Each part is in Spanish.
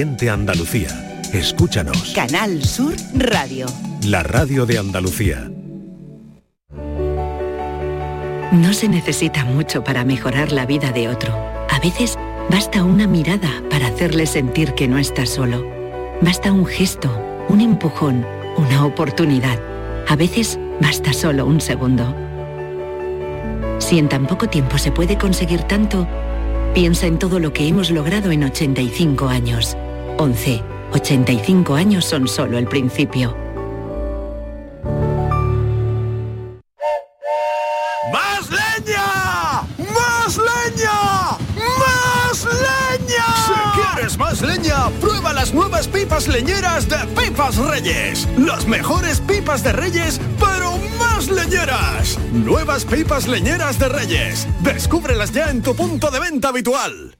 siente Andalucía. Escúchanos. Canal Sur Radio. La radio de Andalucía. No se necesita mucho para mejorar la vida de otro. A veces basta una mirada para hacerle sentir que no está solo. Basta un gesto, un empujón, una oportunidad. A veces basta solo un segundo. Si en tan poco tiempo se puede conseguir tanto, piensa en todo lo que hemos logrado en 85 años. 11. 85 años son solo el principio. ¡Más leña! ¡Más leña! ¡Más leña! Si quieres más leña, prueba las nuevas pipas leñeras de Pipas Reyes. Las mejores pipas de Reyes, pero más leñeras. Nuevas pipas leñeras de Reyes. Descúbrelas ya en tu punto de venta habitual.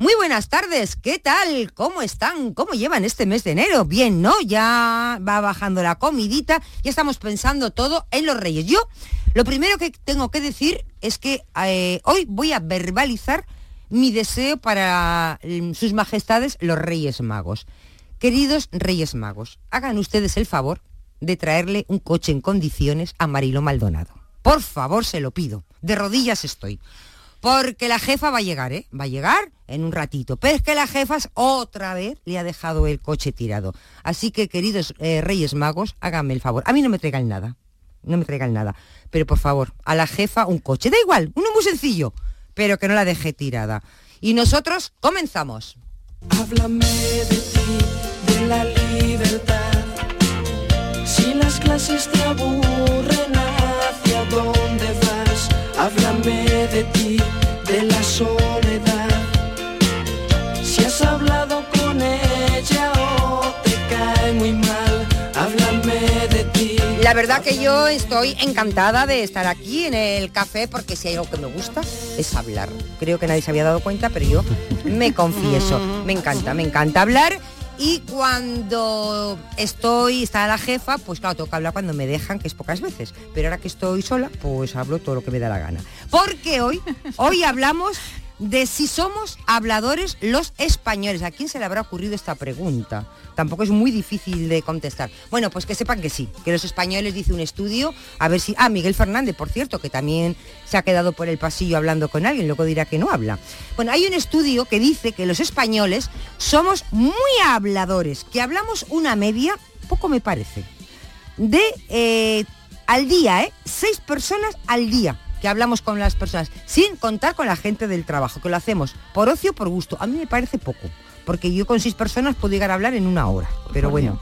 Muy buenas tardes, ¿qué tal? ¿Cómo están? ¿Cómo llevan este mes de enero? Bien, ¿no? Ya va bajando la comidita, ya estamos pensando todo en los reyes. Yo, lo primero que tengo que decir es que eh, hoy voy a verbalizar mi deseo para mm, sus majestades los reyes magos. Queridos reyes magos, hagan ustedes el favor de traerle un coche en condiciones a Marilo Maldonado. Por favor, se lo pido. De rodillas estoy. Porque la jefa va a llegar, ¿eh? Va a llegar en un ratito. Pero es que la jefa otra vez le ha dejado el coche tirado. Así que, queridos eh, Reyes Magos, háganme el favor. A mí no me traigan nada. No me traigan nada. Pero por favor, a la jefa un coche. Da igual, uno muy sencillo, pero que no la deje tirada. Y nosotros comenzamos. Háblame de ti, de la libertad. Si las clases te aburren, ¿hacia? Háblame de ti, de la soledad. Si has hablado con ella o te cae muy mal, háblame de ti. La verdad que yo estoy encantada de estar aquí en el café porque si hay algo que me gusta es hablar. Creo que nadie se había dado cuenta, pero yo me confieso. Me encanta, me encanta hablar. Y cuando estoy, está la jefa, pues claro, tengo que hablar cuando me dejan, que es pocas veces. Pero ahora que estoy sola, pues hablo todo lo que me da la gana. Porque hoy, hoy hablamos de si somos habladores los españoles. ¿A quién se le habrá ocurrido esta pregunta? Tampoco es muy difícil de contestar. Bueno, pues que sepan que sí, que los españoles dice un estudio, a ver si... Ah, Miguel Fernández, por cierto, que también se ha quedado por el pasillo hablando con alguien, luego dirá que no habla. Bueno, hay un estudio que dice que los españoles somos muy habladores, que hablamos una media, poco me parece, de eh, al día, ¿eh? Seis personas al día que hablamos con las personas, sin contar con la gente del trabajo, que lo hacemos por ocio, por gusto. A mí me parece poco, porque yo con seis personas puedo llegar a hablar en una hora, pero bueno.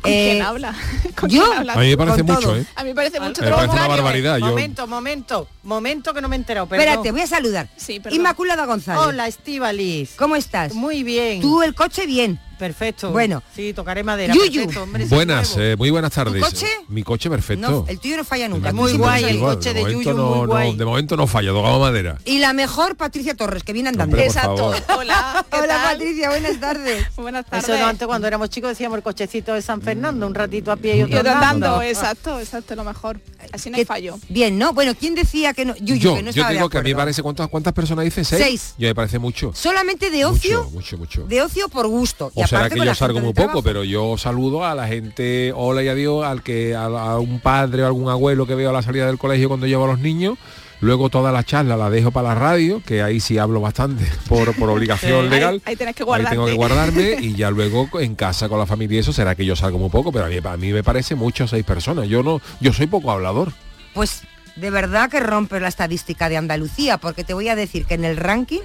¿Con Eh, quién habla? ¿Con yo- quién habla? A mí me parece Con mucho, todo. ¿eh? A mí me parece mucho. Me todo lo parece una contrario. barbaridad. Yo, Momento, momento, momento que no me he enterado. perdón. Espérate, voy a saludar. Sí, perdón. Inmaculada González. Hola, Estivaliz. ¿Cómo estás? Muy bien. Tú el coche bien. Perfecto. Bueno. Sí, tocaré madera. Yuyu. Perfecto, hombre, buenas, eh, muy buenas tardes. coche? Mi coche perfecto. No, el tuyo no falla nunca. Muy guay el igual, coche de de Yuyu, no, muy no, guay. de momento no falla, tocamos madera. Y la mejor Patricia Torres, que viene andando. Exacto. Hola, ¿qué Hola tal? Patricia, buenas tardes. Buenas tardes. Eso no, antes cuando éramos chicos decíamos el cochecito de San Fernando, un ratito a pie y otro, Y otro andando. exacto, exacto, lo mejor. Así no hay fallo. Bien, ¿no? Bueno, ¿quién decía que no? Yuyu, yo, que no yo digo que a mí me parece, ¿cuántas, cuántas personas dice? ¿Seis? Seis. Yo me parece mucho. Solamente de ocio, Mucho, mucho, mucho. de ocio por gusto. Y será que yo salgo muy poco, pero yo saludo a la gente, hola y adiós, al que a, a un padre o algún abuelo que veo a la salida del colegio cuando llevo a los niños. Luego toda la charla la dejo para la radio, que ahí sí hablo bastante por, por obligación Ahí- legal. ahí tenés que Ahí tengo que guardarme y ya luego en casa con la familia y eso será que yo salgo muy poco, pero a mí, a mí me parece mucho seis personas. Yo no, yo soy poco hablador. Pues de verdad que rompe la estadística de Andalucía, porque te voy a decir que en el ranking,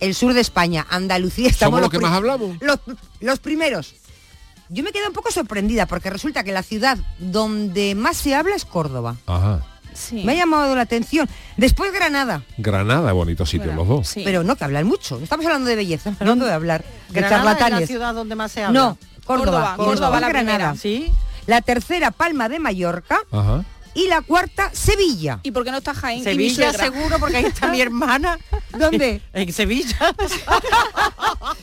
el sur de España, Andalucía, estamos Somos los los que más hablamos. Los, los primeros. Yo me quedo un poco sorprendida porque resulta que la ciudad donde más se habla es Córdoba. Ajá. Sí. Me ha llamado la atención. Después Granada, Granada, bonito sitio Bueno, los dos. sí. pero no que hablan mucho. No estamos hablando de belleza, estamos hablando de hablar. De Granada es la ciudad donde más se habla. No, Córdoba. Córdoba, la Granada. primera. ¿Sí? La tercera, Palma de Mallorca. Ajá. Y la cuarta, Sevilla. ¿Y por qué no está Jaén? Sevilla seguro porque ahí está mi hermana. ¿Dónde? En Sevilla.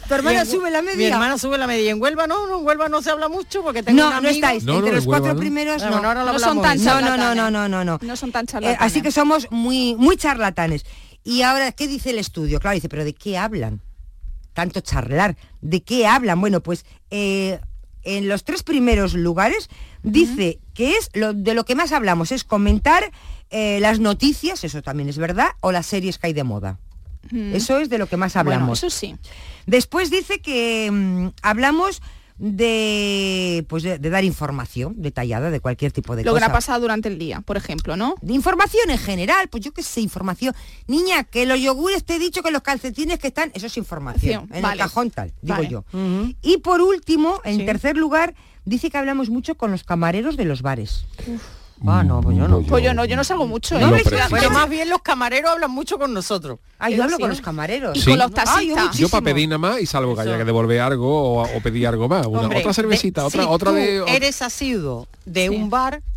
¿Tu hermana Mi- sube la media? Mi hermana sube la media. En Huelva no, no, en Huelva no se habla mucho porque tengo No, un no estáis. No, no, Entre en los Huelva cuatro no. primeros no. lo No son tan No, no, no, no, no, no, no. No son tan Eh, charlatanes. así que somos muy, muy charlatanes. Y ahora, ¿qué dice el estudio? Claro, dice, pero ¿de qué hablan? Tanto charlar. ¿De qué hablan? Bueno, pues eh, en los tres primeros lugares dice que es lo, de lo que más hablamos, es comentar eh, las noticias, eso también es verdad, o las series que hay de moda. Mm. Eso es de lo que más Bueno, hablamos. eso sí. Después dice que mm, hablamos de pues de, de dar información detallada de cualquier tipo de Lo que ha pasado durante el día, por ejemplo, ¿no? De información en general, pues yo qué sé, información. Niña, que los yogures te he dicho que los calcetines que están, eso es información. En vale. el cajón tal, digo Vale. yo. Y por último, en Sí. tercer lugar, dice que hablamos mucho con los camareros de los bares. Ah, no, pues yo no. Pues yo no, yo no salgo mucho. ¿eh? Pero más bien los camareros hablan mucho con nosotros. Ah, yo hablo con los camareros. Y Sí. con los Ah, yo taxistas. Yo para pedir nada más y salvo que haya que devolver algo o, o pedir algo más. Una- Hombre, otra cervecita, de- otra, si otra tú de. eres asiduo de Sí. un bar, Mm.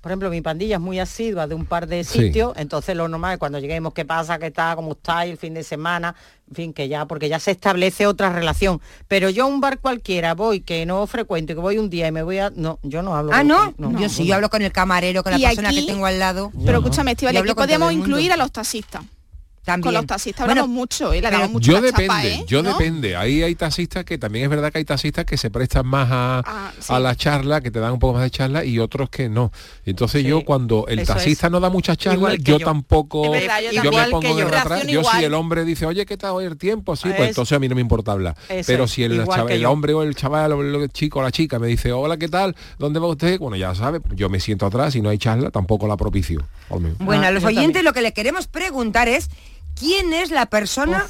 Por ejemplo, mi pandilla es muy asidua de un par de Sí. sitios, entonces lo normal es cuando lleguemos, qué pasa, qué está, cómo está, y el fin de semana, en fin, que ya, porque ya se establece otra relación. Pero yo a un bar cualquiera voy, que no frecuento, que voy un día y me voy a... No, yo no hablo. Ah, con- no, yo sí, yo hablo con el camarero, con la persona aquí- que tengo al lado. Pero escúchame, Estivali, aquí podemos incluir a los taxistas. También. Con los taxistas Bueno, hablamos mucho, ¿eh? Le damos mucho Yo la chapa, depende, ¿eh? yo ¿No? depende. Ahí hay taxistas que también es verdad que hay taxistas que se prestan más a, Ah, sí. a la charla, que te dan un poco más de charla y otros que no. Entonces Sí, yo cuando el eso taxista es. no da mucha charla, Igual que yo, yo. tampoco verdad, yo yo también. me pongo yo. el atrás. Yo si el hombre dice, oye, ¿qué tal hoy el tiempo? Sí, pues entonces a mí no me importa hablar. Eso Pero si el, el hombre o el chaval o el chico o la chica me dice, hola, ¿qué tal? ¿Dónde va usted? Bueno, ya sabe, yo me siento atrás y no hay charla, tampoco la propicio. Bueno, Ah, a los oyentes lo que le queremos preguntar es quién es la persona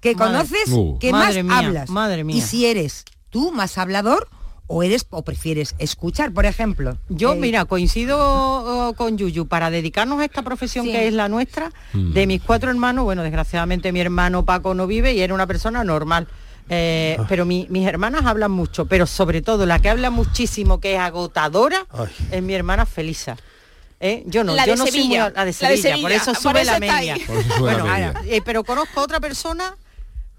que madre- conoces Uh. que más mía, hablas. madre mía. Y si eres tú más hablador o eres o prefieres escuchar, por ejemplo. Yo, Eh, mira, coincido oh, con Yuyu para dedicarnos a esta profesión Sí. que es la nuestra. Mm. De mis cuatro hermanos, bueno, desgraciadamente mi hermano Paco no vive y era una persona normal. Eh, Ah. pero mi- mis hermanas hablan mucho, pero sobre todo la que habla muchísimo, que es agotadora, es mi hermana Felisa. ¿Eh? Yo no, La yo de no soy muy- la de la de Sevilla, por por eso la media. Por eso sube la Bueno, media. eh, pero conozco a otra persona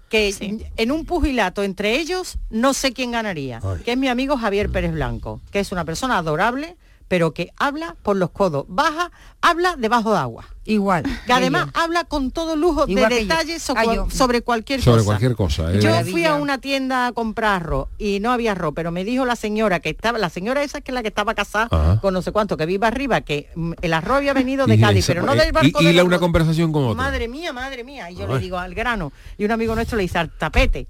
que Sí. en un pugilato entre ellos no sé quién ganaría, que es mi amigo Javier Pérez Blanco, que es una persona adorable, pero que habla por los codos, baja, habla debajo de agua. Igual. Que además habla con todo lujo Igual de detalles so- Ah, sobre cualquier Sobre cosa. cualquier cosa. ¿eh? Yo Maravilla. fui a una tienda a comprar arroz y no había arroz, pero me dijo la señora que estaba, la señora esa que es la que estaba casada Ajá. con no sé cuánto, que viva arriba, que mm, el arroz había venido de Cádiz, esa- pero no eh, del barco y- y del la una conversación con otro. Madre mía, madre mía. Y yo Ay. le digo al grano. Y un amigo nuestro le dice al tapete.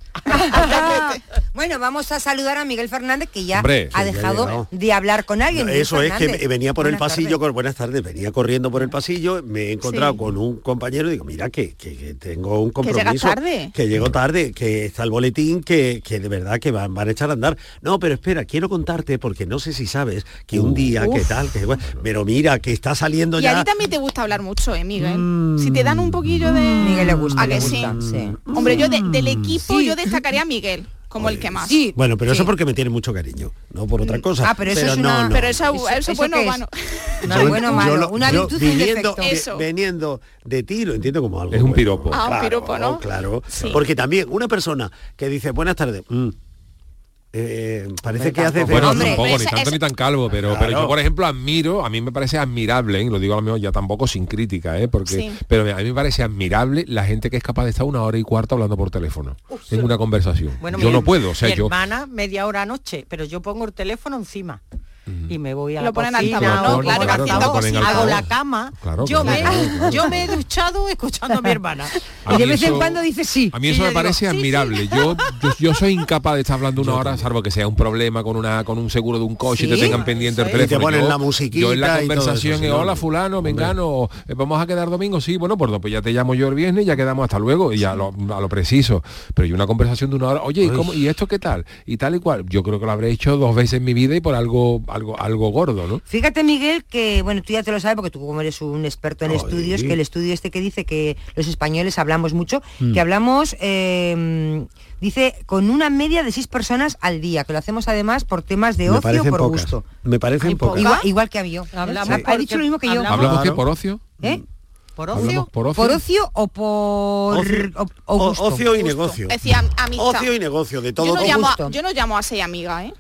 Bueno, vamos a saludar a Miguel Fernández que ya Hombre, ha ya dejado de hablar con alguien. Eso es que venía por el pasillo, tardes. con, buenas tardes, venía corriendo por el pasillo, me he encontrado Sí. con un compañero y digo, mira que, que- que tengo un Que compromiso. tarde. Que llego tarde, que está el boletín, que, que de verdad que van, van a echar a andar. No, pero espera, quiero contarte, porque no sé si sabes, que un día, que tal, que bueno, pero mira, que está saliendo Y a ya. ti también te gusta hablar mucho, ¿eh, Miguel? Si te dan un poquillo de... Miguel le gusta, ¿A le que sí? gusta, sí. Hombre, yo de- del equipo Sí. yo destacaría a Miguel como el que más. Sí. Bueno, pero Sí. eso porque me tiene mucho cariño, no por otra cosa. Ah, pero eso es una- no. Pero eso, Eso- eso, ¿eso bueno, qué es? bueno. Una Yo- malo, lo- virtud viniendo, Eso. veniendo de ti lo entiendo como algo Es un bueno. piropo. Ah, un Claro, piropo, ¿no? Claro, Sí. porque también una persona que dice buenas tardes, mm, eh, parece que hace Bueno, Hombre, tampoco, ni tanto ni tan calvo, pero, pero yo, por ejemplo, admiro, a mí me parece admirable, ¿eh? y lo digo a lo mejor ya tampoco sin crítica, ¿eh? porque, Sí. pero a mí me parece admirable la gente que es capaz de estar una hora y cuarto hablando por teléfono, en una conversación. Bueno, yo mi- no puedo, o sea, mi yo... hermana media hora anoche, pero yo pongo el teléfono encima. Y me voy a Lo la ponen cocina, altavoz, Claro, altavoz, hago la cama. Claro, yo, claro, me, yo me he duchado escuchando a mi hermana. A Y de vez en cuando dice sí. A mí Sí, eso yo me digo, parece sí, sí. admirable. Yo, yo yo soy incapaz de estar hablando una hora, salvo que sea un problema con una con un seguro de un coche y te Sí, tengan pendiente el teléfono. Y te ponen yo, la musiquita yo en la conversación eso, sí, hola no. fulano, Hombre. mengano, o, eh, vamos a quedar domingo, sí, bueno, pues, pues ya te llamo yo el viernes y ya quedamos hasta luego, y ya lo- a lo preciso. Pero y una conversación de una hora, oye, ¿y, cómo- ¿y esto qué tal? Y tal y cual. Yo creo que lo habré hecho dos veces en mi vida y por algo, algo algo, gordo, ¿no? Fíjate, Miguel, que, bueno, tú ya te lo sabes porque tú como eres un experto en Ay. estudios, que el estudio este que dice que los españoles hablamos mucho, Mm. que hablamos, eh, dice, con una media de seis personas al día, que lo hacemos además por temas de Me ocio, por pocas. gusto. Me parecen pocas. Igual, igual que había. Hablamos Ha- dicho lo mismo que yo. hablamos- ¿Hablamos que Claro. por ocio? ¿Eh? ¿Por ¿Hablamos ocio? por ocio? ¿Por ocio o por Ocio, o- o o- gusto? ocio y Gusto. negocio. Es decir, am- amistad. Ocio y negocio, de todo yo, no llamo a, gusto. yo no llamo a seis amigas, ¿eh?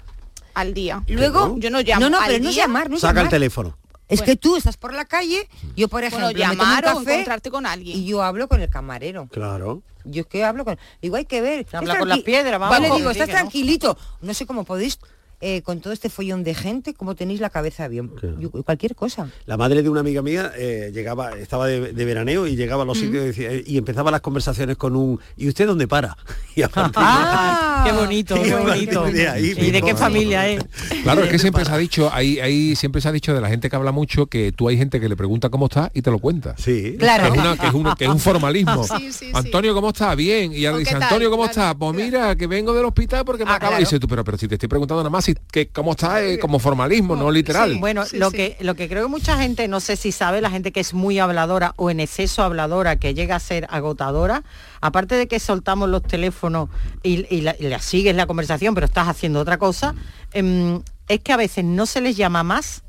Al día. Luego, Yo no llamo no, no, al pero no llamar, no Saca el llamar. teléfono. Es Bueno. que tú estás por la calle, yo por ejemplo Bueno, me tomo un llamar o café encontrarte con alguien. y yo hablo con el camarero. Claro. Yo es que hablo con... Digo, hay que ver. Habla con las piedras, vamos. Yo le digo, estás tranquilito. No sé cómo podéis, eh, con todo este follón de gente, cómo tenéis la cabeza bien. Yo- cualquier cosa. La madre de una amiga mía eh, llegaba, estaba de, de veraneo y llegaba a los sitios y, decía- y empezaba las conversaciones con un ¿y usted dónde para? Y a partir de- Ah, Qué bonito, Y qué bonito. de ahí, ¿Y de qué familia es? Claro, es que siempre se ha dicho, hay, hay, siempre se ha dicho de la gente que habla mucho que tú hay gente que le pregunta cómo está y te lo cuenta. Sí. Claro. Que es, una- que es un, que es un formalismo. Sí, sí, sí. Antonio, ¿cómo está? Bien. Y ahora ¿O dice? Antonio, ¿cómo Claro, está? Pues mira, que vengo del hospital porque me Ah, acaba. claro. Y dice tú, pero, pero si te estoy preguntando nada más, si, que, ¿cómo está? Eh, como formalismo, no literal. Bueno, Sí, lo sí. que lo que creo que mucha gente, no sé si sabe, la gente que es muy habladora o en exceso habladora, que llega a ser agotadora, aparte de que soltamos los teléfonos y, y la, y la sigues la conversación, pero estás haciendo otra cosa, em, es que a veces no se les llama más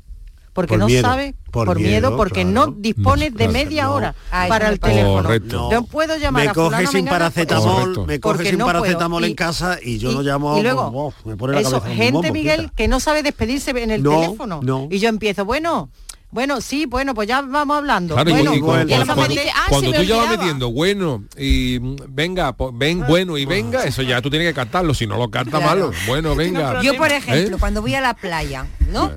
porque Por no miedo, sabe por por, miedo, miedo, porque claro. no dispone de media No. hora Ah, para el teléfono. Correcto. Yo puedo llamar me a coge fulano, sin paracetamol, me coge sin no puedo. paracetamol Y- en casa y yo y- no llamo y luego, oh, me pone la eso, gente bombo, Miguel quita. que no sabe despedirse en el No, teléfono no. y yo empiezo bueno bueno sí bueno pues ya vamos hablando Claro, y- bueno y, cuando, y cuando- cuando- ah, cuando se tú me ya vas metiendo bueno y venga, po- ven, bueno y venga, eso ya tú tienes que cantarlo, si no lo canta Claro. malo. Bueno, venga. Yo, por ejemplo, ¿Eh? cuando voy a la playa, ¿no?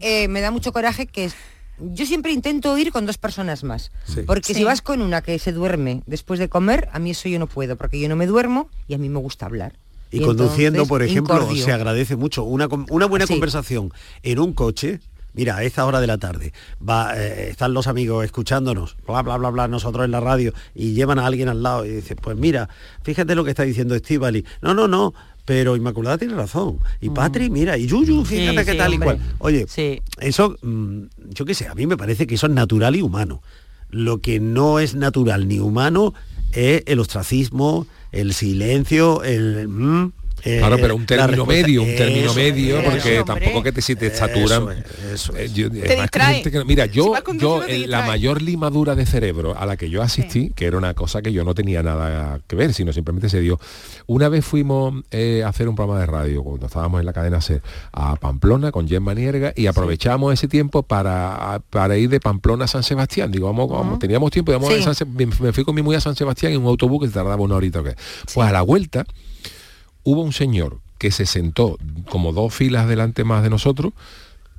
Eh, me da mucho coraje que es- yo siempre intento ir con dos personas más. Sí. Porque si vas con una que se duerme después de comer, a mí eso yo no puedo, porque yo no me duermo y a mí me gusta hablar. Y, conduciendo, entonces, por ejemplo, incordio. se agradece mucho una, una buena Sí. conversación en un coche. Mira, a esta hora de la tarde va, eh, están los amigos escuchándonos, bla, bla, bla, bla, nosotros en la radio, y llevan a alguien al lado y dice, pues mira, fíjate lo que está diciendo Estivali. No, no, no, pero Inmaculada tiene razón. Y Patri, mira, y Yuyu, Sí, fíjate qué sí, tal y hombre. cual. Oye, Sí. eso, mm, yo qué sé, a mí me parece que eso es natural y humano. Lo que no es natural ni humano es el ostracismo, el silencio, el... mm, eh, Claro, pero un término medio, un término Eso, medio, eso, porque hombre. tampoco que te, si te saturan. Eso es, eso Eh, yo- Te distrae. que- mira, yo, yo te eh, la mayor limadura de cerebro a la que yo asistí, que era una cosa que yo no tenía nada que ver, sino simplemente se dio. Una vez fuimos eh, a hacer un programa de radio, cuando estábamos en la cadena SER, a Pamplona con Gemma Nierga y aprovechamos ese tiempo para, para ir de Pamplona a San Sebastián. Digo, vamos, vamos, teníamos tiempo, íbamos Sí. a San me fui con mi muy a San Sebastián en un autobús que tardaba una horita. o qué. Pues a la vuelta hubo un señor que se sentó como dos filas delante más de nosotros,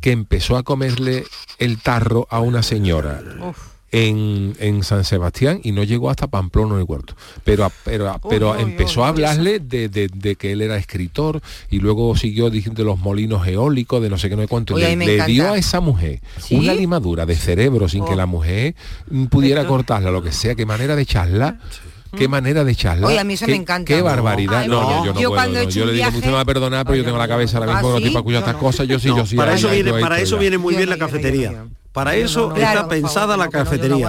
que empezó a comerle el tarro a una señora en, en San Sebastián y no llegó hasta Pamplona el cuarto. Pero, pero, pero Uy, empezó uy, a hablarle de, de- de que él era escritor y luego siguió diciendo de los molinos eólicos, de no sé qué, no sé cuánto. Le dio a esa mujer ¿Sí? una limadura de cerebro sin que Oh. la mujer mm, pudiera cortarla, lo que sea, qué manera de charla. Qué manera de charla. Oye, a mí eso qué, me encanta. Qué barbaridad. Ay, no, no. yo, yo no Yo puedo. cuando he no. hecho Yo le digo, usted me va a perdonar, pero yo tengo la cabeza ahora mismo ¿Ah, no estoy sí? para escuchar estas cosas. Yo sí, yo sí. para eso viene, para eso muy bien la cafetería. Para no, eso no, no, está Claro, pensada favor, la no, que no, yo no cafetería.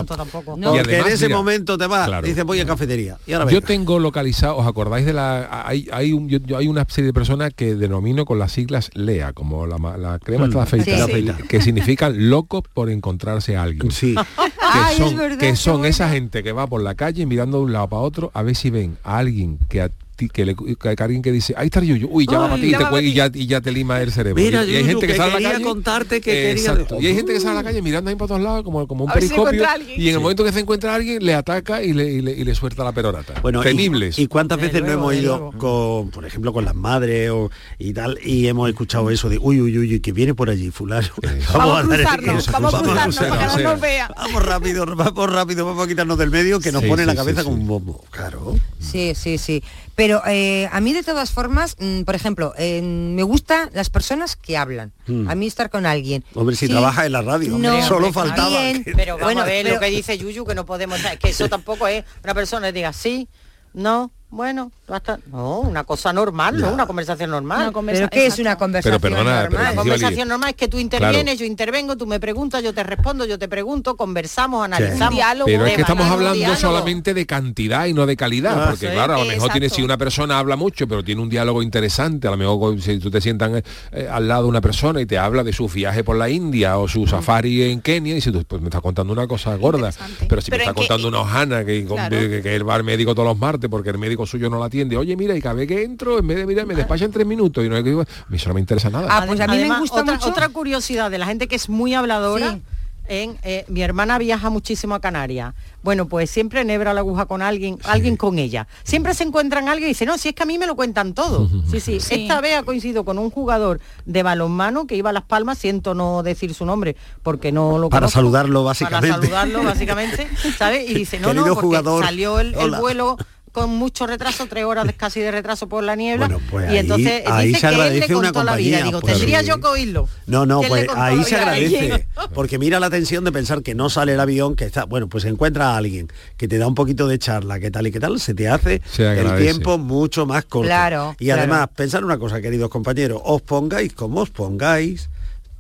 No. Y Porque además, en ese mira, momento te vas, claro. dices voy a cafetería. Y ahora Yo venga. tengo localizado, ¿os acordáis de la... Hay, hay, un, yo- yo- hay una serie de personas que denomino con las siglas LEA, como la, ma- la crema está Sí. afeitada, Sí. que significan locos por encontrarse a alguien. Sí. que Ay, es son, verdad, que qué son buena. esa gente que va por la calle mirando de un lado para otro a ver si ven a alguien que a que, le, que alguien que dice ahí está yuyu uy ya va Ay, para ti y, ya y, ya, y ya te lima el cerebro. Mira, y, y hay Yuyu, gente que, que sale a la calle. contarte que eh, quería- exacto, y hay gente que sale a la calle mirando ahí para todos lados como, como un A si periscopio a alguien. y en el Sí. momento que se encuentra a alguien le ataca y le, y le, y le suelta la perorata. Bueno, y- temibles. Y, cuántas veces luego, no hemos ido con, por ejemplo, con las madres o, y tal, y hemos escuchado eso de uy, uy, uy, uy, que viene por allí, fulano. Vamos a dar el- cruzarnos, vamos a cruzarnos para que no o sea, nos vea. Vamos rápido, vamos rápido, vamos a quitarnos del medio que nos pone la cabeza como un bombo. Claro. Sí, sí, sí. Pero eh, a mí de todas formas, mm, por ejemplo, eh, me gustan las personas que hablan. Mm. A mí estar con alguien. Hombre, si Sí, trabajas en la radio, no, solo hombre, faltaba. bien, que- Pero vamos Bueno, a ver pero- lo que dice Yuyu, que no podemos... Es que eso tampoco es una persona que diga sí, no, bueno, basta. No, una cosa normal, ¿no? Una conversación normal. ¿Pero qué es una conversación Pero perdona, normal? pero Una Estíbaliz, conversación normal es que tú intervienes, Claro. yo intervengo, tú me preguntas, yo te respondo, yo te pregunto, conversamos, analizamos. Pero es que estamos hablando diálogo. solamente de cantidad y no de calidad, Ah, porque sí. claro, a lo mejor tiene, Exacto. si una persona habla mucho, pero tiene un diálogo interesante, a lo mejor si tú te sientas eh, eh, al lado de una persona y te habla de su viaje por la India o su safari en Kenia, y dices, tú, pues me está contando una cosa gorda, pero si Pero me está que- contando una hojana que, Claro. que, que él va al médico todos los martes porque el médico suyo no la atiende, oye mira, y cada vez que entro, en vez de mirar, me despacha en tres minutos y no digo, a mí eso no me interesa nada. Ah, pues a mí me gusta otra, mucho. otra curiosidad de la gente que es muy habladora. Sí. En, eh, mi hermana viaja muchísimo a Canarias. Bueno, pues siempre enhebra la aguja con alguien, alguien con ella. Siempre se encuentran alguien y dice, no, si es que a mí me lo cuentan todo. Sí, sí. Sí. Esta vez ha coincidido con un jugador de balonmano que iba a Las Palmas, siento no decir su nombre, porque no lo Para conozco. saludarlo, básicamente. Para saludarlo, básicamente, ¿sabes? Y dice, no, no, porque jugador, salió el, vuelo con mucho retraso, tres horas de- casi de retraso por la niebla. Bueno, pues y ahí- entonces ahí dice se que él le agradece una contó la vida. compañía, Digo, pues tendría sí. yo que oírlo. No, no, ¿Quién le pues ahí se agradece. Porque mira la tensión de pensar que no sale el avión, que está, bueno, pues encuentra a alguien que te da un poquito de charla, que tal y que tal, se te hace Se el tiempo mucho más corto. Claro, Y claro. además, pensar una cosa, queridos compañeros, os pongáis como os pongáis,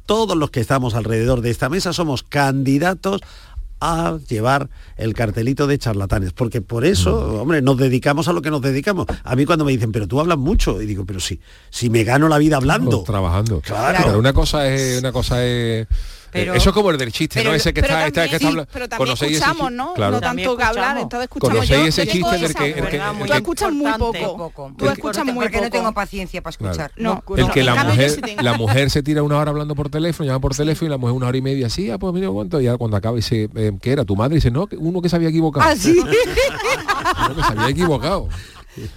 todos los que estamos alrededor de esta mesa somos candidatos a llevar el cartelito de charlatanes, porque por eso, hombre, nos dedicamos a lo que nos dedicamos. A mí cuando me dicen, pero tú hablas mucho, y digo, pero sí, si me gano la vida hablando. trabajando. Claro. Pero una cosa es una cosa es Pero- eso es como el del chiste, Pero- ¿no? Ese que pero está, está- también- que está sí, habla- pero también ¿conocéis ese escuchamos? ¿no? Claro. No tanto que hablar, entonces escuchamos. ¿Conocéis Yo- ese chiste del que- el que- el Tú que- escuchas muy poco. Tú Porque- escuchas muy porque no poco. tengo paciencia para Claro. escuchar. No, El que la mujer, sí la mujer se tira una hora hablando por teléfono, llama por teléfono y la mujer una hora y media así, ah, pues mira cuánto, y ya cuando acaba dice, eh, ¿qué era? ¿Tu madre? Y dice, no, que uno que se había equivocado. Ah, sí. Uno que se había equivocado.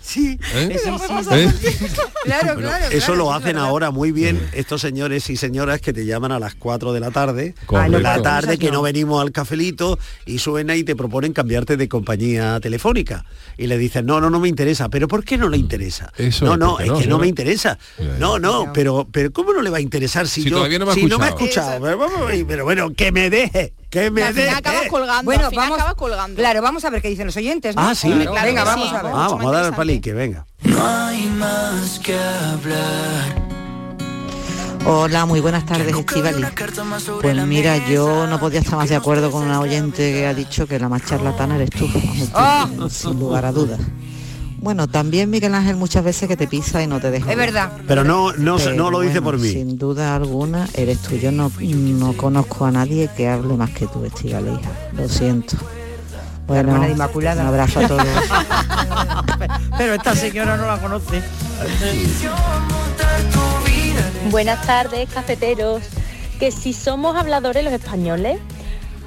Sí, ¿Eh? Sí, sí, ¿Eh? Claro, Bueno, claro. eso claro, lo hacen ahora muy bien estos señores y señoras que te llaman a las 4 de la tarde, Correcto. de la tarde que no. venimos al cafelito y suena y te proponen cambiarte de compañía telefónica y le dicen no no no me interesa pero ¿por qué no le interesa? Eso no es, no es que no no. me interesa no no pero pero cómo no le va a interesar si, Si yo todavía no me ha si no me ha escuchado. escuchado pero, pero bueno que me deje que me acabas colgando, Bueno, al final vamos, acabas colgando. claro, vamos a ver qué dicen los oyentes. ¿no? ah sí Claro, Claro venga, vamos sí. a ver. ah, vamos a dar el palique venga No hay más que hablar. Hola, muy buenas tardes, Estivali. Pues mira, yo no podía estar más de acuerdo con una oyente que ha dicho que la más charlatana eres tú, Ah. sin lugar a dudas. Bueno, también Miguel Ángel muchas veces que te pisa y no te deja. Es verdad. pero no no Pero no lo dice bueno, por mí Sin duda alguna eres tú. Yo no, no conozco a nadie que hable más que tú, Estivali, hija. Lo siento. Bueno, hermana de Inmaculada. un abrazo a todos. Pero esta señora no la conoce. Buenas tardes, cafeteros. Que si somos habladores los españoles,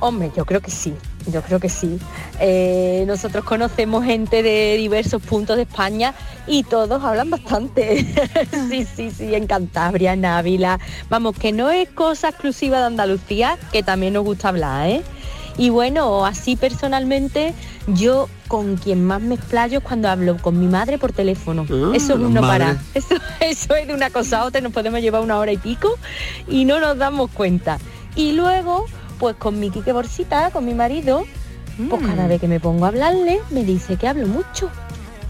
hombre, yo creo que sí, yo creo que sí. Eh, nosotros conocemos gente de diversos puntos de España y todos hablan bastante. sí, sí, sí, en Cantabria, en Ávila. Vamos, que no es cosa exclusiva de Andalucía, que también nos gusta hablar, ¿eh? Y bueno, así personalmente, yo con quien más me explayo es cuando hablo con mi madre por teléfono. Ah, Eso no. Eso, eso es de una cosa a otra, nos podemos llevar una hora y pico y no nos damos cuenta. Y luego, pues con mi Quique Borsita, con mi marido, pues Mm. cada vez que me pongo a hablarle, me dice que hablo mucho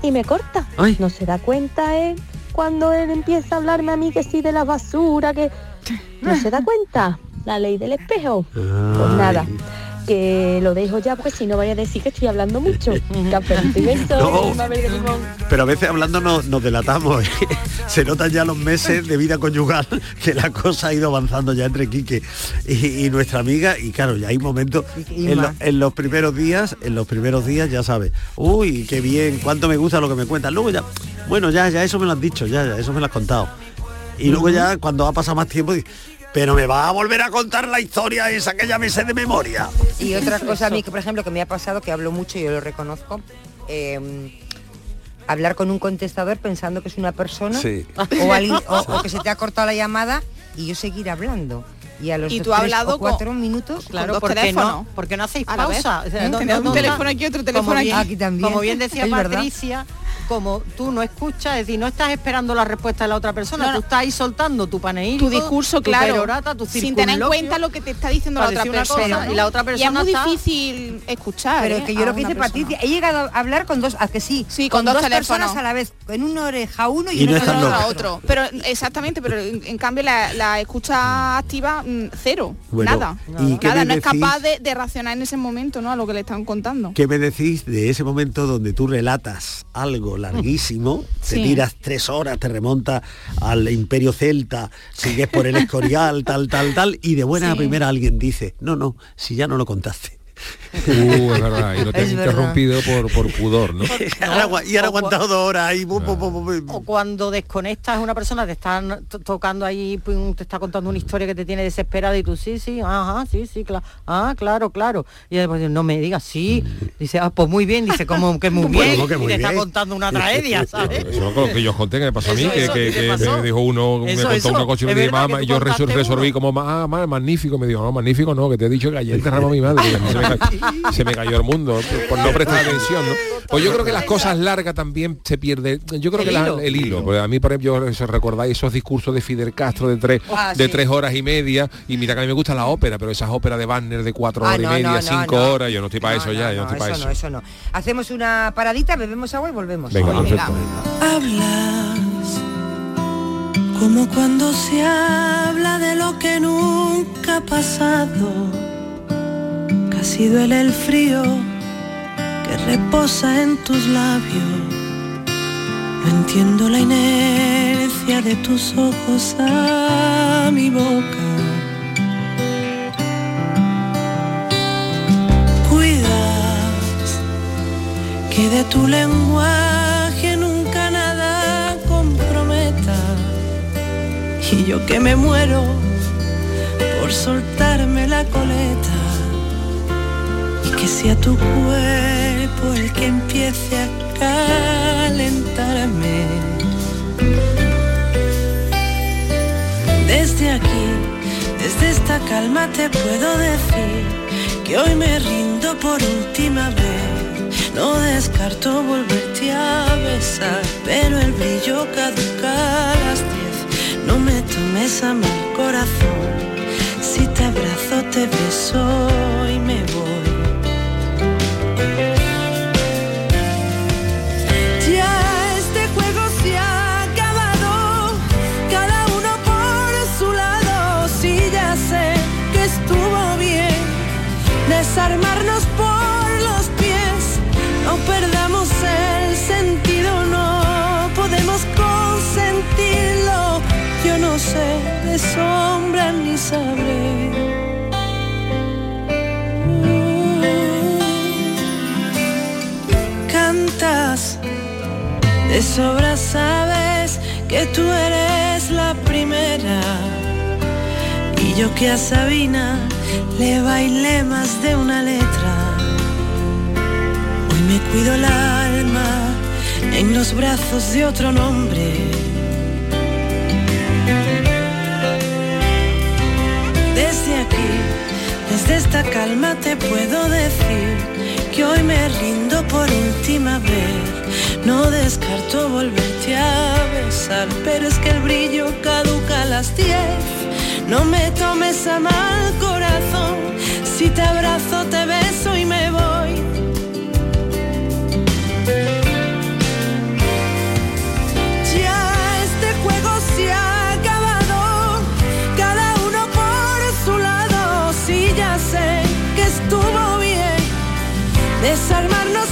y me corta. Ay. No se da cuenta él cuando él empieza a hablarme a mí que sí de la basura, que no se da cuenta. La ley del espejo. Pues nada, que lo dejo ya porque si no vaya a decir que estoy hablando mucho. Cafelito y beso, No. Mabel de Limón. pero a veces hablando nos, nos delatamos se notan ya los meses de vida conyugal que la cosa ha ido avanzando ya entre Quique y, y nuestra amiga y claro ya hay momentos en, lo- más. en los primeros días en los primeros días ya sabes uy qué bien cuánto me gusta lo que me cuentas luego ya bueno ya ya eso me lo has dicho ya, ya eso me lo has contado y luego ya cuando ha pasado más tiempo pero me va a volver a contar la historia esa que ya me sé de memoria Y otra cosa a mí que, por ejemplo, que me ha pasado, que hablo mucho y yo lo reconozco, eh, hablar con un contestador pensando que es una persona Sí. o, alguien- o- o que se te ha cortado la llamada y yo seguir hablando. Y a los Y dos, tú has tres hablado o cuatro minutos, Claro, dos ¿por qué teléfonos. no? ¿Por qué no hacéis pausa? O sea, ¿Eh? no- Tener no- un no- teléfono aquí, otro teléfono como bien, aquí. Aquí también. Como bien decía Es verdad. Patricia, como tú no escuchas, es decir, no estás esperando la respuesta de la otra persona, tú estás ahí soltando tu paneíto, tu discurso tu claro perorata, tu sin tener en cuenta lo que te está diciendo la otra persona y la otra y es persona muy está- difícil escuchar Pero ¿eh? es que yo lo que dice persona. Patricia, he llegado a hablar con dos, a que sí, Sí, con dos personas a la vez, en una oreja uno y, en otra otro. pero exactamente pero en, cambio la, escucha activa cero Bueno, nada ¿y nada no es capaz de, de racionar en ese momento no a lo que le están contando ¿Qué me decís de ese momento donde tú relatas algo larguísimo, te Sí. tiras tres horas, te remontas al imperio celta, sigues por el escorial, tal, tal, tal, y de buena Sí. primera alguien dice, no, no, si ya no lo contaste. Uh, es verdad, y lo te han interrumpido por, por pudor, ¿no? y ahora agu- y cua- aguantado dos horas ahí. bu- bu- bu- bu- o cuando desconectas una persona te están to- tocando ahí pum, te está contando una historia que te tiene desesperada y tú sí sí ajá sí sí claro ah claro claro y después dice, no me digas sí dice ah pues muy bien dice como que muy Bueno, bien ¿cómo que y muy te está bien? contando una tragedia sabes Eso es lo que yo conté que me pasó a mí, Eso, que, eso, que- ¿qué te que pasó? me dijo uno, me Eso, contó eso, una y me dije, verdad que mamá, y yo resolví uno. como, ah, ma- magnífico, me dijo, no, magnífico no, que te he dicho que ayer enterramos a mi madre, y se me, cayó el mundo por, por no prestar atención, ¿no? Pues yo creo que las cosas largas también se pierde, yo creo El que la- hilo. el hilo, porque a mí, por ejemplo, yo, recordáis esos discursos de Fidel Castro de tres, Ah, de sí. tres horas y media, y mira que a mí me gusta la ópera, pero esas óperas de Wagner de cuatro Ah, horas y media, no, cinco no. horas, yo no estoy para No, eso ya, no, yo no estoy para eso eso. no, eso no. Hacemos una paradita, bebemos agua y volvemos. Venga, Venga. perfecto. Hablas como cuando se habla de lo que nunca ha pasado. Casi duele el frío que reposa en tus labios. No entiendo la inercia de tus ojos a mi boca. Cuidas que de tu lenguaje nunca nada comprometa. Y yo que me muero por soltarme la coleta. Que sea tu cuerpo el que empiece a calentarme. Desde aquí, desde esta calma te puedo decir que hoy me rindo por última vez. No descarto volverte a besar, pero el brillo caduca a las diez. No me tomes a mal corazón, si te abrazo te beso y me voy. Desarmarnos por los pies. No perdamos el sentido, no podemos consentirlo. Yo no sé de sombra ni sabré. Cantas de sobra sabes que tú eres la primera. Y yo que a Sabina le bailé más de una letra. Hoy me cuido el alma en los brazos de otro nombre. Desde aquí, desde esta calma te puedo decir que hoy me rindo por última vez. No descarto volverte a besar, pero es que el brillo caduca a las 10. No me tomes a mal corazón, si te abrazo te beso y me voy. Ya este juego se ha acabado, cada uno por su lado. Sí, ya sé que estuvo bien desarmarnos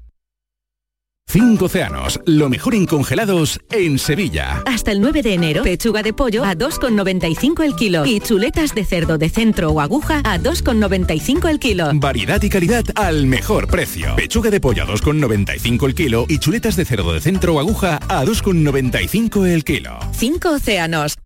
Cinco océanos, lo mejor en congelados en Sevilla. Hasta el 9 de enero, pechuga de pollo a 2,95 el kilo y chuletas de cerdo de centro o aguja a 2,95 el kilo. Variedad y calidad al mejor precio. Pechuga de pollo a 2,95 el kilo y chuletas de cerdo de centro o aguja a 2,95 el kilo. Cinco océanos.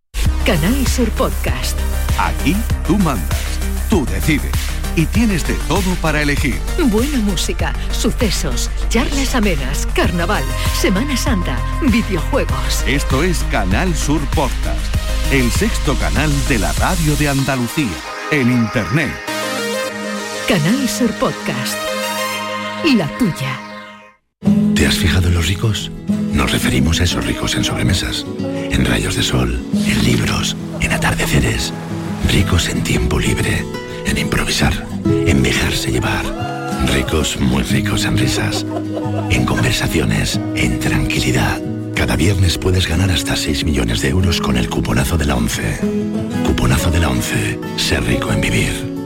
Canal Sur Podcast. Aquí tú mandas, tú decides y tienes de todo para elegir. Buena música, sucesos, charlas amenas, carnaval, Semana Santa, videojuegos. Esto es Canal Sur Podcast, el sexto canal de la radio de Andalucía, en Internet. Canal Sur Podcast. La tuya. ¿Te has fijado en los ricos? Nos referimos a esos ricos en sobremesas, en rayos de sol, en libros, en atardeceres. Ricos en tiempo libre, en improvisar, en dejarse llevar. Ricos, muy ricos en risas, en conversaciones, en tranquilidad. Cada viernes puedes ganar hasta 6 millones de euros con el cuponazo de la 11. Cuponazo de la 11. Ser rico en vivir.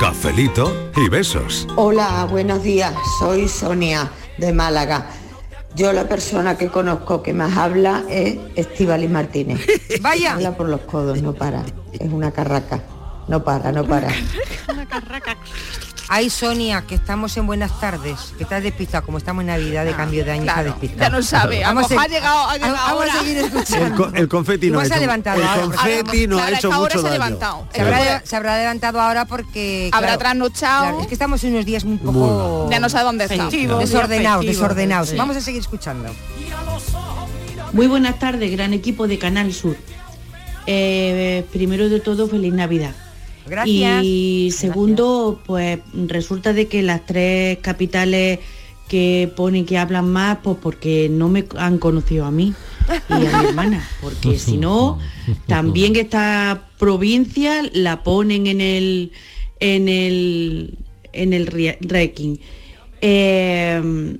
Cafelito y besos. Hola, buenos días. Soy Sonia de Málaga. Yo la persona que conozco que más habla es Estivali Martínez. Vaya. Habla por los codos, no para. Es una carraca. No para, no para. Ay, Sonia, que estamos en buenas tardes. Que estás despistada, como estamos en Navidad de cambio de año, está despistada. ya no sabe, a lo mejor ha llegado- ha llegado vamos ahora. a seguir El, escuchando. co- el confeti no ha hecho, levantado el ahora. confeti no ha Claro, hecho mucho se ha daño. levantado. Se habrá, se habrá levantado ahora porque... Habrá claro, trasnochado. claro, es que estamos en unos días un Muy poco... Ya no sabe dónde está. Festivo, Desordenados, desordenados. sí. Vamos a seguir escuchando. Muy buenas tardes, gran equipo de Canal Sur. Eh, primero de todo, feliz Navidad. Gracias. Y segundo, pues resulta de que las tres capitales que ponen que hablan más, pues porque no me han conocido a mí y a mi hermana, porque si no, también esta provincia la ponen en el en el en el ranking. Eh,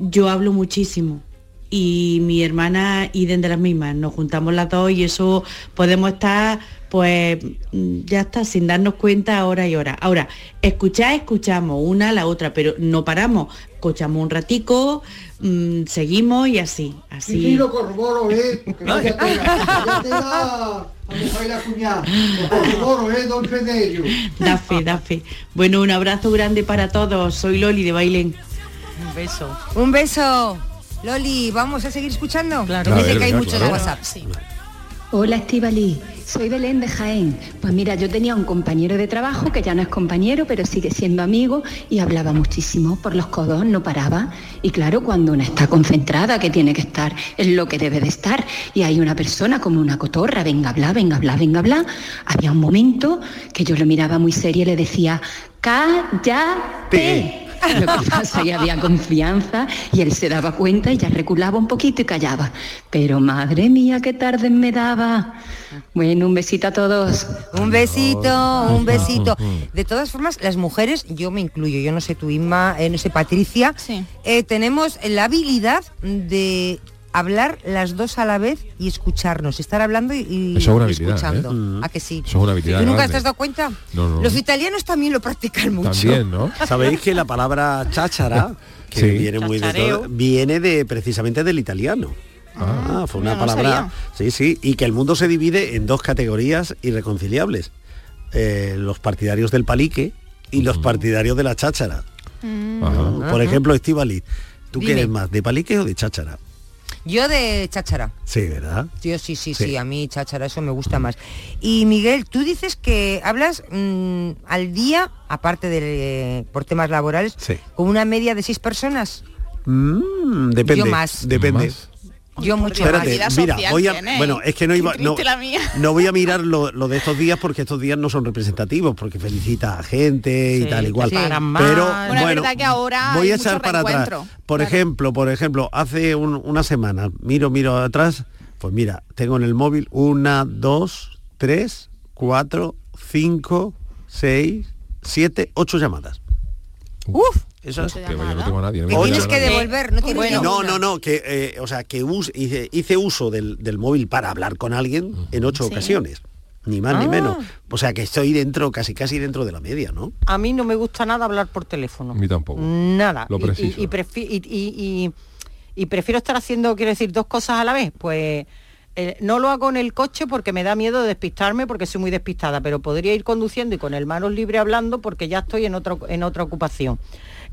yo hablo muchísimo y mi hermana y de las mismas. Nos juntamos las dos y eso podemos estar, pues ya está, sin darnos cuenta hora y hora. Ahora, escuchar, escuchamos una a la otra, pero no paramos. Escuchamos un ratico, mm, seguimos y así, así. Sí, sí, lo corroboro, ¿eh? Porque a mojar la cuñada. Lo corroboro, ¿eh, don? Da fe, da fe. Bueno, un abrazo grande para todos. Soy Loli de Bailén. Un beso. Un beso. Loli, ¿vamos a seguir escuchando? Claro. Dice que hay muchos claro. WhatsApp. Hola Estivali, soy Belén de Jaén. Pues mira, yo tenía un compañero de trabajo que ya no es compañero, pero sigue siendo amigo y hablaba muchísimo por los codos, no paraba. Y claro, cuando una está concentrada, que tiene que estar en lo que debe de estar, y hay una persona como una cotorra, venga, bla, venga, bla, venga, bla, había un momento que yo lo miraba muy serio y le decía, cállate. Lo que pasa es que había confianza y él se daba cuenta y ya reculaba un poquito y callaba. Pero madre mía, qué tarde me daba. Bueno, un besito a todos. Un besito, un besito. De todas formas, las mujeres, yo me incluyo, yo no sé tú, Inma, eh, no sé, Patricia, eh, tenemos la habilidad de hablar las dos a la vez y escucharnos, estar hablando y, y Eso es escuchando. ¿eh? ¿A que sí? Eso es una habilidad ¿Tú nunca grande. te has dado cuenta? No, no. Los italianos también lo practican mucho. También, ¿no? Sabéis que la palabra cháchara, que Sí. viene muy de todo, viene de precisamente del italiano. Ah, fue una no palabra. Sí, sí, y que el mundo se divide en dos categorías irreconciliables. Eh, los partidarios del palique y los partidarios de la cháchara. Mm. Por ejemplo, Estivali, ¿tú qué Dime. eres más, de palique o de cháchara? Yo de cháchara. Sí, ¿verdad? Yo sí, sí, Sí. sí, a mí cháchara eso me gusta más. Y Miguel, tú dices que hablas mm, al día, aparte de por temas laborales, Sí. con una media de seis personas. Mm, depende. Yo más. Depende. Yo mucho Espérate, más. mira, voy a, bueno, es que no iba, no, triste la mía. no voy a mirar lo, lo de estos días porque estos días no son representativos, porque felicita a gente y Sí, tal igual. sí. Pero Bueno, bueno, es verdad que ahora voy a echar para atrás. Por ejemplo, por ejemplo, hace un- una semana, miro, miro atrás, pues mira, tengo en el móvil una, dos, tres, cuatro, cinco, seis, siete, ocho llamadas. Uf, Eso es. Hostia, yo no tengo a nadie. Que no tienes tengo que a nadie. devolver, no tienes ni no, no, no, que, eh, o sea, que us- hice, hice uso del, del móvil para hablar con alguien en ocho Sí. ocasiones. Ni más ni Ah. menos. O sea que estoy dentro, casi casi dentro de la media, ¿no? A mí no me gusta nada hablar por teléfono. A mí tampoco. Nada. Lo Y- preciso. Y, y prefi- y- y- y- y prefiero estar haciendo, quiero decir, dos cosas a la vez. Pues eh, no lo hago en el coche porque me da miedo de despistarme porque soy muy despistada, pero podría ir conduciendo y con el manos libre hablando porque ya estoy en otro, en otra ocupación.